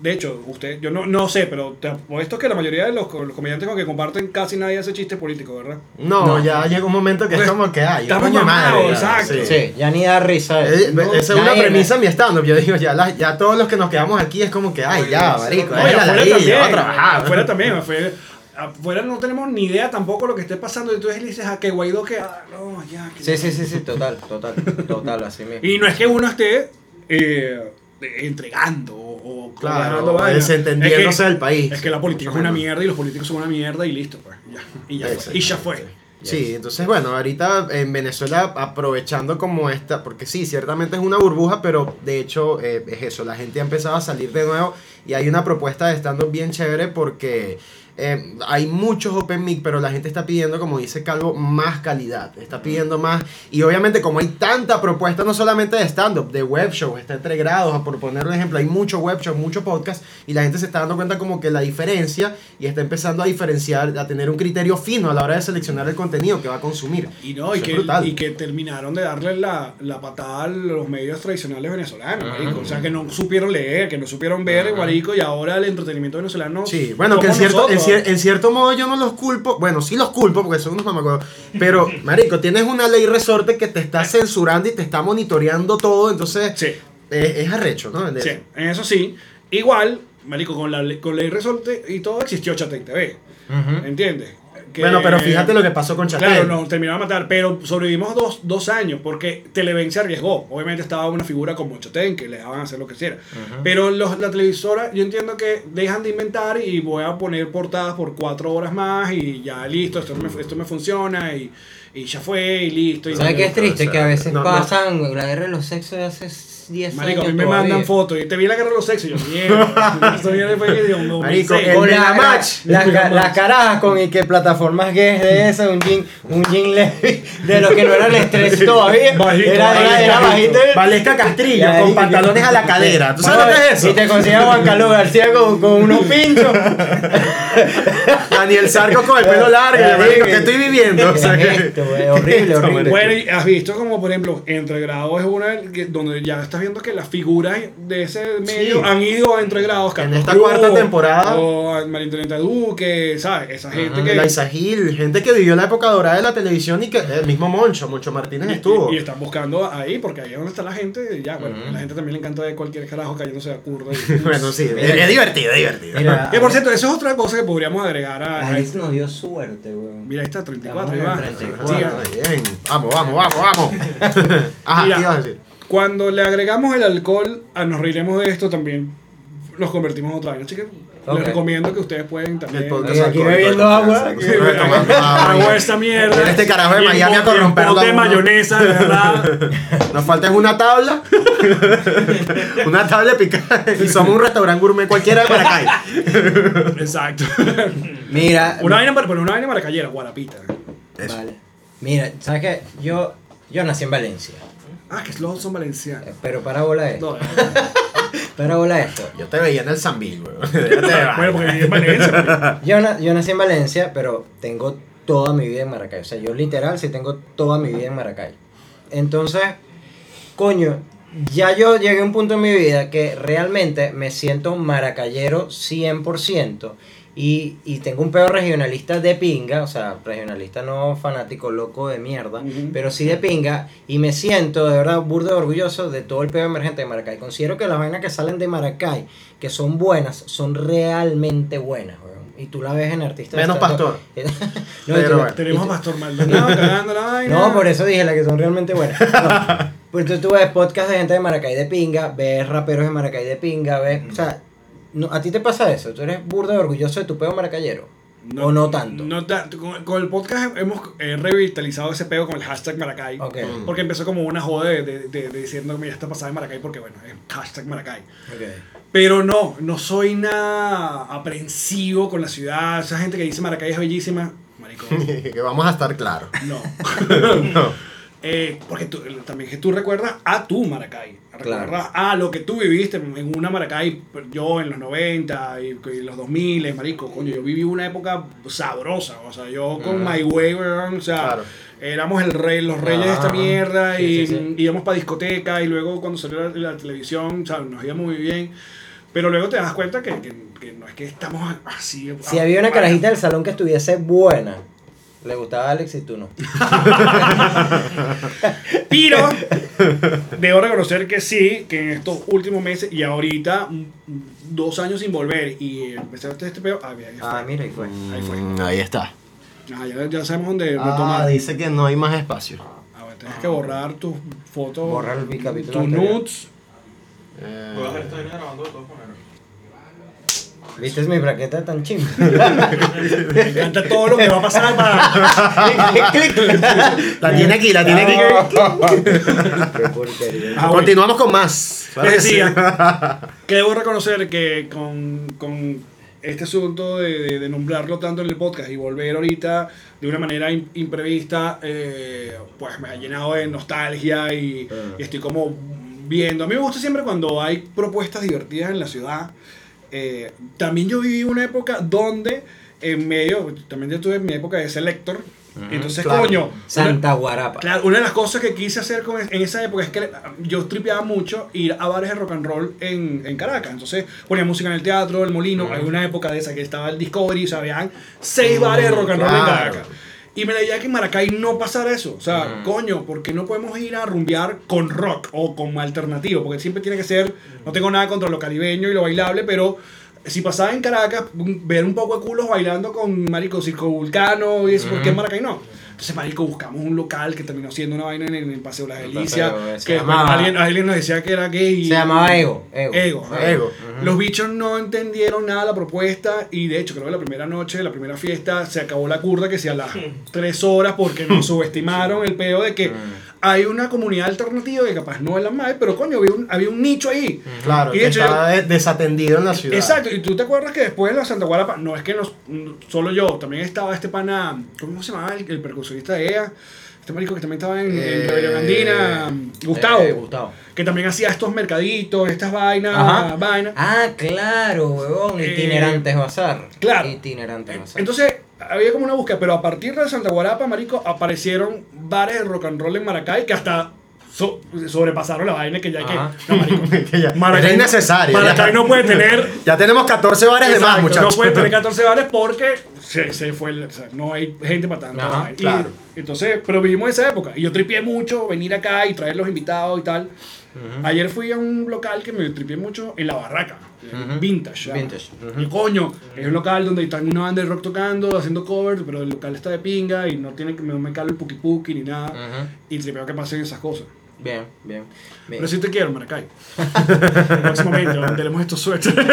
De hecho, usted, yo no, no sé, pero te apuesto que la mayoría de los, los comediantes con que comparten casi nadie hace chiste político, ¿verdad? No, No. ya llega un momento que es como que hay. estamos coño madre, exacto. sí. Sí, ya ni da risa. Eh, eso. esa es una premisa en mi stand-up. Yo digo, ya, la- ya todos los que nos quedamos aquí es como que, ay, ya, marico, No, la afuera ladilla, también, va a trabajar. Afuera también, afuera, afuera no tenemos ni idea tampoco lo que esté pasando. Y entonces le dices a que Guaidó que, ah, no, ya. que- Sí, sí, sí, sí, total, total, total, así mismo. Y no es que uno esté eh, entregando o, Claro, desentendiéndose Es que- del país. Es que la política es una mierda y los políticos son una mierda y listo, pues. Ya, y, ya fue, y ya fue. Sí, entonces bueno, ahorita en Venezuela aprovechando como esta, porque sí, ciertamente es una burbuja, pero de hecho eh, es eso, la gente ha empezado a salir de nuevo y hay una propuesta de stand-up bien chévere porque eh, hay muchos open mic, pero la gente está pidiendo, como dice Calvo, más calidad, está pidiendo más y obviamente como hay tanta propuesta, no solamente de stand-up, de web show, está entre grados, por poner un ejemplo, hay mucho web show, mucho podcast y la gente se está dando cuenta como que la diferencia y está empezando a diferenciar, a tener un criterio fino a la hora de seleccionar el contenido que va a consumir. Y no, y Eso que, brutal. y que terminaron de darle la, la patada a los medios tradicionales venezolanos, marico. O sea, que no supieron leer, que no supieron ver, marico, y ahora el entretenimiento venezolano. Sí, bueno, que en cierto. Cier- en cierto modo yo no los culpo, bueno, sí los culpo porque son unos mamacuevos, pero, marico, tienes una ley resorte que te está censurando y te está monitoreando todo, entonces Sí. es, es arrecho, ¿no? Sí, en eso sí. Igual, marico, con la con ley resorte y todo existió Chatec TV. Ujú. ¿Entiendes? Que- Bueno, pero fíjate lo que pasó con Chatel. Claro, nos terminaron de matar, pero sobrevivimos dos, dos años porque Televen se arriesgó. Obviamente estaba una figura como Chatén que le dejaban hacer lo que quisiera. Pero los, la televisora, yo entiendo que dejan de inventar y voy a poner portadas por cuatro horas más y ya listo, esto me, esto me funciona y, y ya fue y listo. Y ¿Sabes qué es triste? Que a veces No, no. pasan la guerra de los sexos de hace 10 Marico, a años. mí me todavía. mandan fotos y te vi la guerra de los sexos y yo, mierda. Esto viene después de un Marico, 2006. el Con la- Megamatch. la- la- las carajas con y que plataformas gays de esa, un jean, un jean leve, de los que no eran estrés todavía. Bajito, era, era, era bajito. bajito. Valesca Castrillo con y- pantalones a la cadera. ¿Tú sabes lo que es Y eso? te consigues a Juan Carlos García con, con unos pinchos. Daniel Sarco con el pelo largo. Marico. ¿Qué estoy viviendo? O sea, ¿Qué es esto, güey? Horrible, horrible. Bueno, y has visto como, por ejemplo, Entre Grados es una que- donde ya estás viendo que las figuras de ese medio Sí. han ido a Entre Grados. En Carlos esta Cruz, cuarta temporada. O María Duque, ¿sabes? Esa gente que... Laisa Gil, gente que vivió la época dorada de la televisión y que el mismo Moncho, Moncho Martínez estuvo. Y, y están buscando ahí, porque ahí es donde está la gente. y Ya, bueno, la gente también le encanta ver cualquier carajo cayéndose de curva. y- Bueno, sí, es, divertido, es divertido. Mira, Que por cierto, eso es otra cosa que podríamos agregar a. nos dio suerte, güey. Mira, ahí está, 34. Estamos ahí en va. 34. Sí, Bien. Vamos, vamos, vamos, vamos. Ajá, Mira. ¿qué ibas a decir? Cuando le agregamos el alcohol, a nos reiremos de esto también. Nos convertimos en otra vaina. Así que les recomiendo que ustedes pueden también. Oye, aquí bebiendo de agua. agua. Esta mierda. Viene este carajo de Y Miami a de mayonesa, de verdad. Nos falta es una tabla. una tabla picada. Y somos un restaurante gourmet cualquiera de Maracay. Exacto. Mira, una vaina, para- pero una vaina maracayera, guarapita. Eso. Vale. Mira, ¿sabes qué? Yo, yo nací en Valencia. Ah, que los son valencianos. eh, Pero para bola esto. No, Para bola esto. Yo te veía en el Sambil, weón. Bueno, porque es Valencia. pues. Yo, na- yo nací en Valencia, pero tengo toda mi vida en Maracay. O sea, yo literal sí tengo toda mi vida en Maracay. Entonces, coño, ya yo llegué a un punto en mi vida que realmente me siento maracayero 100%. Y, y tengo un pedo regionalista de pinga, o sea, regionalista no fanático loco de mierda, pero sí de pinga, y me siento de verdad burdo orgulloso de todo el pedo emergente de Maracay. Considero que las vainas que salen de Maracay, que son buenas, son realmente buenas, weón. Y tú la ves en artistas. Menos Pastor. no, Pero bueno. Tenemos Pastor Maldonado cagando la vaina. no, por eso dije las que son realmente buenas. No. Pues tú, tú ves podcast de gente de Maracay de pinga, ves raperos de Maracay de pinga, ves. O sea, no, ¿a ti te pasa eso? ¿Tú eres burdo de orgulloso de tu pedo maracayero? ¿O no tanto? No tanto. Con, con el podcast hemos eh, revitalizado ese pego con el hashtag Maracay. Ok. Porque empezó como una joda de, de, de- de diciendo, mira, está pasada en Maracay porque, bueno, es hashtag Maracay. Pero no, no soy nada aprensivo con la ciudad. Esa gente que dice Maracay es bellísima, marico, que vamos a estar claros. no. No. Eh, porque tú, también que tú recuerdas a tu Maracay. Claro. Recuerdas a lo que tú viviste en una Maracay, yo en los 90 y, y los 2000, marico, coño, yo viví una época sabrosa, o sea, yo con My Way, o sea, Claro. éramos el rey, los reyes de esta Ajá. mierda Sí, y sí, sí. íbamos para discoteca y luego cuando salió la, la televisión, o sea, nos íbamos muy bien, pero luego te das cuenta que, que, que no es que estamos así. Si había una carajita del salón que estuviese buena, le gustaba a Alex y tú no. Pero debo reconocer que sí, que en estos últimos meses y ahorita, dos años sin volver y empecé a hacer este peo. Ah, bien, ahí fue. Ah, mira, y fue. Ahí fue. Mm, Ahí está. Ah, ya, ya sabemos dónde Ah, retomar. dice que no hay más espacio. Ah, bueno, tienes que borrar tus fotos, Borrar el capítulo tus nudes. Eh, Voy a vaina grabando de todas maneras. ¿Viste mi braqueta tan chimba? Me encanta todo lo que va a pasar para. la tiene aquí, la tiene aquí. Qué porquería. Ah, bueno. Continuamos con más. Les decía que debo reconocer que con, con este asunto de, de- de nombrarlo tanto en el podcast y volver ahorita de una manera im- imprevista, eh, pues me ha llenado de nostalgia y, Ah. y estoy como viendo. A mí me gusta siempre cuando hay propuestas divertidas en la ciudad. Eh, también yo viví una época donde en medio, también yo tuve mi época de selector. Entonces, claro. coño, una- Santa Guarapa. Claro, una de las cosas que quise hacer con, en esa época es que yo tripeaba mucho ir a bares de rock and roll en, en Caracas. Entonces ponía música en el teatro, el molino. Hay una época de esa que estaba el Discovery, o sea, habían seis bares de rock and roll en. Caracas. Y me leía que en Maracay no pasara eso. O sea, coño, ¿por qué no podemos ir a rumbear con rock o con alternativo? Porque siempre tiene que ser, no tengo nada contra lo caribeño y lo bailable, pero si pasaba en Caracas, ver un poco de culos bailando con Marico Circo Vulcano y eso, ¿por qué en Maracay no? Entonces, Marico, buscamos un local que terminó siendo una vaina en el, Paseo Las El Delicias. se Que llamaba- bueno, alguien, alguien nos decía que era gay. y- Se llamaba Ego. Ego. Ego. Ego. Los bichos no entendieron nada de la propuesta y de hecho creo que la primera noche, la primera fiesta, se acabó la curda que sea a las tres horas porque nos subestimaron el peo de que hay una comunidad alternativa que capaz no es la más, pero coño, había un, había un nicho ahí. Claro, Y de que hecho, estaba de- desatendido en la ciudad. Exacto, y tú te acuerdas que después de la Santa Guarapa, no es que nos, solo yo, también estaba este pana, ¿cómo se llamaba? El, el percusionista de EA, este marico que también estaba en, Eh, Andina, Gustavo, Eh, Gustavo. que también hacía estos mercaditos, estas vainas, Ajá. vainas. Ah, claro, huevón. Eh, Itinerantes bazar. claro. Itinerantes bazar. Entonces, había como una búsqueda, pero a partir de Santa Guarapa, marico, aparecieron bares de rock and roll en Maracay que hasta so- sobrepasaron la vaina que ya que... Ajá. No, marico. Que ya- era innecesario, Maracay ya. no puede tener... Ya tenemos 14 bares de más, Exacto, muchachos. No puede tener 14 bares porque se, se fue el- o sea, no hay gente para tanto. Ajá, Y claro. entonces, pero vivimos esa época. Y yo tripié mucho venir acá y traer los invitados y tal. Ayer fui a un local que me tripié mucho en La Barraca. Vintage. ¿ya? Vintage, ujú. Y coño, es un local donde están una banda de rock tocando, haciendo covers, pero el local está de pinga y no tiene que no me calo el puki puki ni nada. Y tripeo que pasen esas cosas. Bien, bien. bien. Pero sí te quiero, Maracay. Próximamente, donde tenemos estos suéteres.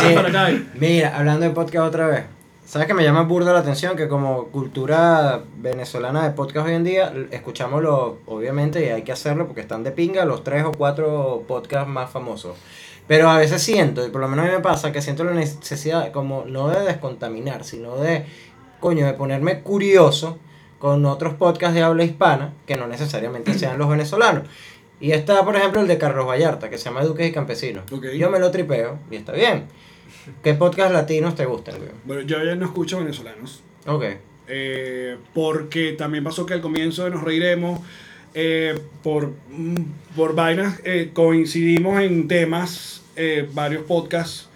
Sí. Maracay. Mira, hablando de podcast otra vez. ¿Sabes que me llama burda la atención que como cultura venezolana de podcast hoy en día, escuchamos los, obviamente, y hay que hacerlo porque están de pinga los tres o cuatro podcasts más famosos. Pero a veces siento, y por lo menos a mí me pasa, que siento la necesidad como no de descontaminar, sino de, coño, de ponerme curioso con otros podcasts de habla hispana, que no necesariamente sean los venezolanos. Y está, por ejemplo, el de Carlos Vallarta, que se llama Duques y Campesinos. Yo me lo tripeo y está bien. ¿Qué podcast latinos te gustan, güey? Bueno, yo ya no escucho venezolanos. Ok. Eh, porque también pasó que al comienzo de Nos Reiremos, eh, por, mm, por vainas, eh, coincidimos en temas, varios podcasts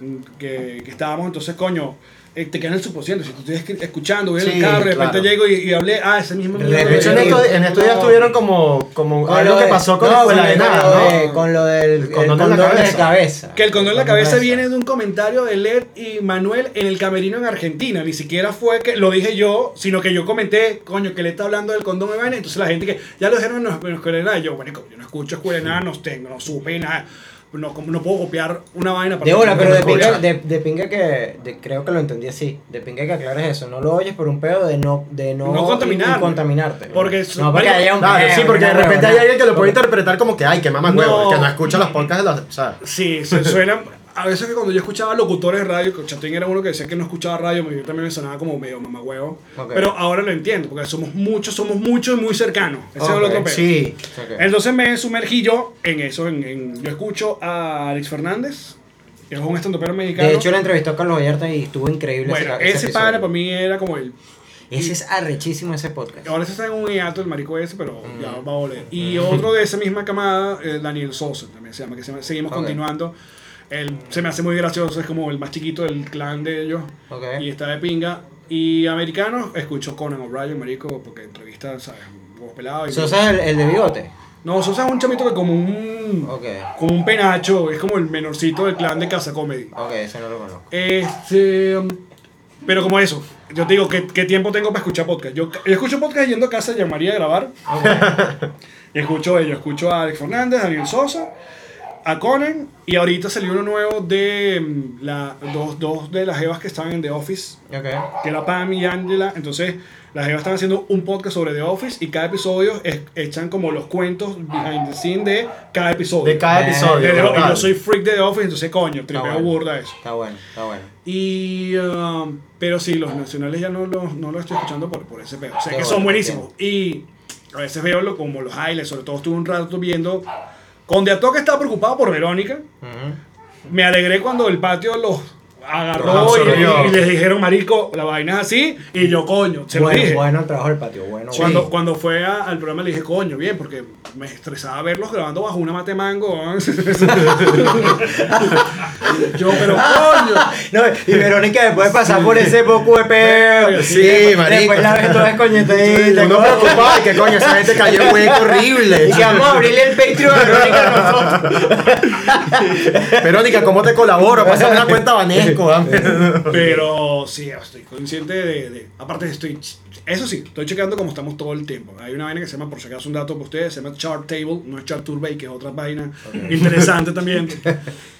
mm, que, que estábamos, entonces, coño, eh, te quedas en el subconsciente. Si tú estás escu- escuchando, voy en Sí, el carro, de repente claro. llego y, y hablé, ah, ese mismo De De hecho, en de- estos, en estos días No. tuvieron como, como Con algo lo que de- pasó con no, la escuela de con lo nada, de- ¿no? Con lo del El el condón condón, en la de cabeza. cabeza. Que el condón en la cabeza cabeza. viene de un comentario de Led y Manuel en el camerino en Argentina. Ni siquiera fue que lo dije yo, sino que yo comenté, coño, que le está hablando del condón de vaina. Entonces la gente que ya lo dijeron en los- en Escuela de Nada. Yo, bueno, yo no escucho Escuela de Nada, no tengo, no supe nada. No, como no puedo copiar una vaina para De bola, pero de pinga, escucha. de, de pinga que de- creo que lo entendí así. De pinga que aclares eso. No lo oyes por un pedo de no, de no, No contaminar. y- contaminarte. Porque- no, porque haya un Claro, sí, porque de una repente hay alguien que lo puede interpretar como que, ay, que mamá huevo, que no escucha los podcasts de los. O sea, Sí, se suenan. A veces que cuando yo escuchaba locutores de radio, que Chatín era uno que decía que no escuchaba radio, yo también me sonaba como medio mamagüevo. Ok. Pero ahora lo entiendo, porque somos muchos, somos muchos y muy cercanos. Ese es el otro pedo. sí. Entonces me sumergí yo en eso. En, en- yo escucho a Alex Fernández, que es un estandopero mexicano. De hecho, le entrevistó a Carlos Vallarta y estuvo increíble. bueno, ese, ese padre para mí era como el. Ese es arrechísimo ese podcast. Ahora se está en un hiato el marico ese, pero Mm. ya va a volver. Y otro de esa misma camada, eh, Daniel Sosa, también se llama, que se llama- seguimos continuando. Él se me hace muy gracioso, es como el más chiquito del clan de ellos. Ok. Y está de pinga. Y americanos, escucho Conan O'Brien, marico, porque entrevista, ¿sabes? Huevos pelados. y- Sosa el, el de bigote. No, Sosa es un chamito que como un... Ok. Como un penacho, es como el menorcito del clan de Casa Comedy. Ok, ese no lo conozco. Este, pero como eso, yo te digo, ¿qué, qué tiempo tengo para escuchar podcast? Yo, yo escucho podcast yendo a casa de María a grabar. Y escucho ellos, escucho a Alex Fernández, a Daniel Sosa, a Conan, y ahorita salió uno nuevo de mm, la, dos, dos de las jevas que estaban en The Office, Ok. que era Pam y Angela. Entonces, las jevas están haciendo un podcast sobre The Office y cada episodio es- echan como los cuentos behind the scene de cada episodio. De cada Eh, episodio. De The- y brutal. yo soy freak de The Office, entonces coño, tripeo bueno. burda eso. Está bueno, está bueno. Y, um, pero sí, los nacionales ya no los, no los estoy escuchando por, por ese pedo. Sé Qué que bueno, son buenísimos. Y a veces veo lo, como los highlights, sobre todo estuve un rato viendo. Con De Atoque estaba preocupado por Verónica. Me alegré cuando el patio los agarró y, les dijeron, marico, la vaina es así. Y yo, coño, se lo bueno, dije. bueno el trabajo del patio, bueno. Cuando, cuando fue a- al programa le dije, coño, bien, porque me estresaba verlos grabando bajo una mate mango. yo, pero coño. No, y Verónica después de pasar por ese poco de peo. Sí, después, marico. Después la ves toda escoñetadita. Uno preocupado y que coño, esa gente cayó en hueco horrible. Y que vamos a abrirle el Patreon a Verónica a nosotros. Verónica, ¿cómo te colaboro? Pásame una cuenta ¿ah? Pero sí, estoy consciente de, de- Aparte, estoy. Eso sí, estoy checando cómo estamos todo el tiempo. Hay una vaina que se llama, por si acaso, un dato para ustedes, se llama Chart Table, no es Chart Turbay, que es otra vaina interesante también.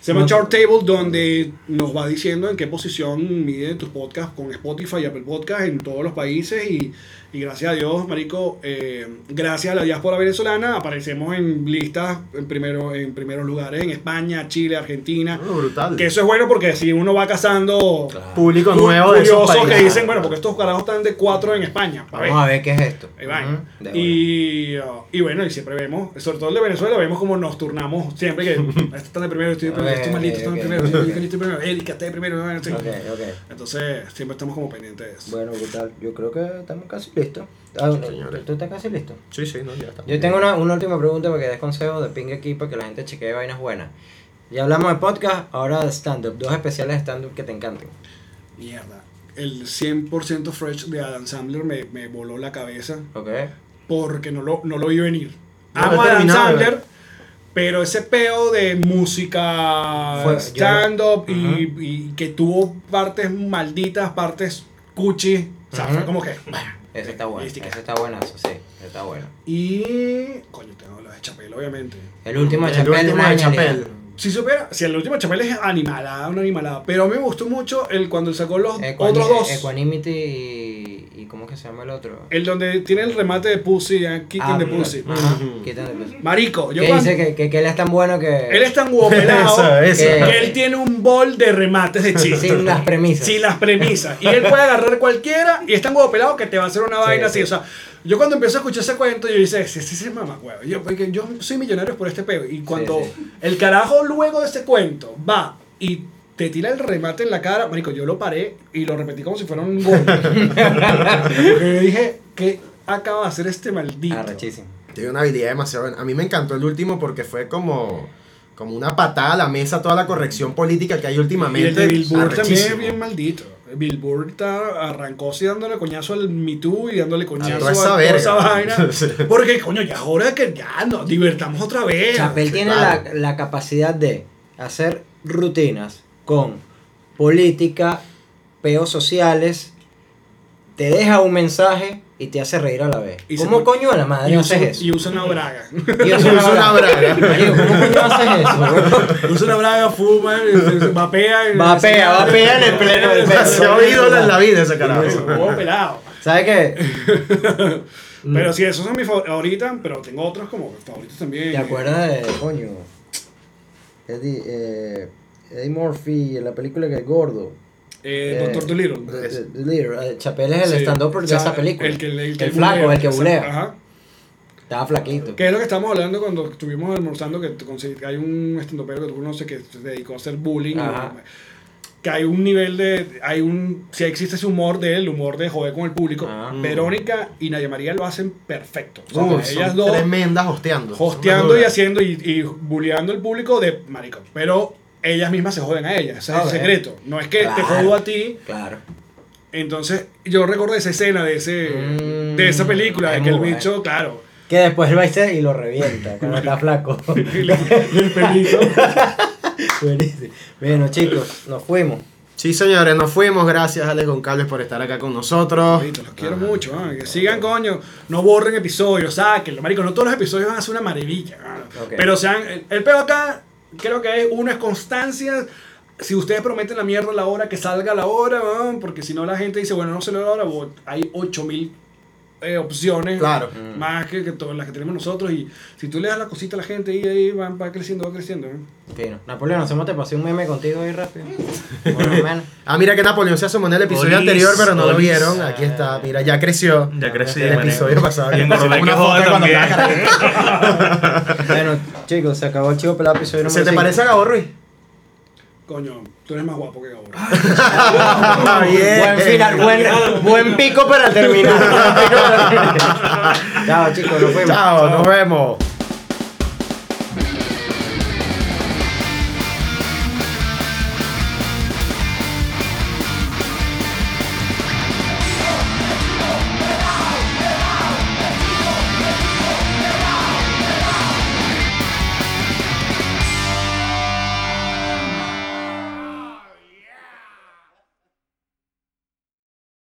Se llama Chart Table, donde nos va diciendo en qué posición miden tus podcasts con Spotify y Apple Podcasts en todos los países. Y, y gracias a Dios, Marico, eh, gracias a la diáspora venezolana, aparecemos en listas en, primero, en primeros lugares en España, Chile, Argentina. Oh, brutal. Que eso es bueno porque si uno va cazando Público cu- nuevo de esos curiosos que dicen, bueno, porque estos carajos están de cuatro en España. A ver. Vamos a ver qué es esto. Ahí va. Ujú, de y, uh, y bueno, y siempre vemos, sobre todo el de Venezuela, vemos como nos turnamos siempre que este está de primero, estoy de primero, estoy maldito, estoy de primero, estoy estoy de primero, Erika está de primero, bueno, sí. Ok, ok. Entonces, siempre estamos como pendientes de eso. Bueno, brutal. Yo creo que estamos casi listos. Ah, señores. ¿Tú estás casi listo? Sí, sí, no, ya está. Yo tengo una, una última pregunta para que des consejo de ping aquí para que la gente chequee vainas buenas. Ya hablamos de podcast, ahora de stand-up. Dos especiales de stand-up que te encanten. Mierda. El 100% fresh de Adam Sandler me, me voló la cabeza ¿Ok? porque no lo, no lo vi venir. No lo Amo he a Adam. Sandler, pero ese peo de música, stand-up y, que tuvo partes malditas, partes cuchi, o sea, fue Ujú. como que... Ese está bueno. Ese está buenazo, sí. ese Está bueno. Y... Coño, tengo la de Chapel, obviamente. El último de El Chapel, último una de. Chapel. Si supiera, si el último Chapel es animalada, una animalada, pero a mí me gustó mucho el cuando sacó los otros dos. Equanimity y, y. ¿Cómo que se llama el otro? El donde tiene el remate de Pussy, eh, Kicking Ah, the Pussy. Ajá, de Pussy. Marico, yo Que cuando... dice que, que, que él es tan bueno que. Él es tan guapelado Eso, eso. que él tiene un bol de remates de chistes. Sin las premisas. Sin las premisas. Y él puede agarrar cualquiera y es tan huevo pelado que te va a hacer una vaina sí. así. O sea, yo cuando empiezo a escuchar ese cuento, yo dice, sí, sí, sí, mamá, huevo. Yo, porque yo soy millonario por este peo. Y cuando sí. el carajo luego de ese cuento va y te tira el remate en la cara, marico, yo lo paré y lo repetí como si fuera un gol. Porque yo dije, ¿qué acaba de hacer este maldito? Arrechísimo. Tiene una habilidad demasiado buena. A mí me encantó el último porque fue como, como una patada a la mesa toda la corrección política que hay Y el últimamente. de Bill Burr también es bien maldito. Bill Burr está- arrancó así dándole coñazo al Me Too y dándole coñazo a toda esa vaina. Porque, coño, ya es hora que ya nos divertamos otra vez. Chapel sí, tiene la, la capacidad de hacer rutinas con política, peos sociales, te deja un mensaje y te hace reír a la vez. Y se ¿Cómo coño a la madre y haces usa, eso? y usa una braga. Y Usa una habla. braga. ¿Cómo coño haces eso? usa una braga, fuma, se vapea. Vapea, vapea en el pleno del Demasiado pedo. ídolo en la vida ese carajo. Huevo pelado. ¿Sabes qué? Pero sí, esos son mis favoritos, pero tengo otros como favoritos también. ¿Te acuerdas de coño? Eddie, eh, Eddie Murphy en la película que es gordo. Eh, Eh, Doctor Dolittle. Eh, Chapel es el Sí. stand-up O de sea, esa película. El, que, el, que El flaco, el que bulea. Ajá. Estaba flaquito. Que es lo que estábamos hablando cuando estuvimos almorzando, que, hay un estandopero que tú conoces que se dedicó a hacer bullying. Ajá. Que hay un nivel de. hay un Si existe ese humor de él, el humor de joder con el público. Ah. Verónica y Nadia María lo hacen perfecto. O sea, Uy, ellas son dos tremendas hosteando. hosteando y haciendo y, y bulleando al público de marico. Pero ellas mismas se joden a ellas. Ese es el secreto. No es que te jodo a ti. Claro. Entonces, yo recuerdo esa escena de ese Mm, de esa película, de que el bicho, claro, Que después va y se- y lo revienta cuando está flaco. y el pelito. Buenísimo. Bueno, chicos, nos fuimos. Sí, señores, nos fuimos. Gracias, Alex Goncalves, por estar acá con nosotros. Los quiero mucho, ah, que sigan, coño, no borren episodios, sáquenlo, marico, no todos los episodios van a ser una maravilla, ah, Ok. pero sean, el, el peor acá, creo que una es constancia, si ustedes prometen la mierda a la hora, que salga a la hora, porque si no la gente dice, bueno, no se lo da la hora, bo- hay 8000 eh, opciones, Claro. más que, que todas las que tenemos nosotros, y si tú le das la cosita a la gente, y ahí va, va creciendo, va creciendo, ¿eh? Fino. Napoleón, hacemos te pasé un meme contigo ahí rápido. Ah, mira que Napoleón se asomó en el episodio Olis, anterior, pero no lo vieron. Aquí está, mira, ya creció. Ya crecí, El episodio pasado. Y Una foto cuando bueno, chicos, se acabó el chivo pelado episodio ¿Se te cinco. parece a Gabo Ruiz? Coño, tú eres más guapo que Gabor. Ah, bien. Buen final, buen, buen pico para terminar. Chao, chicos, nos fuimos. Chao, nos vemos.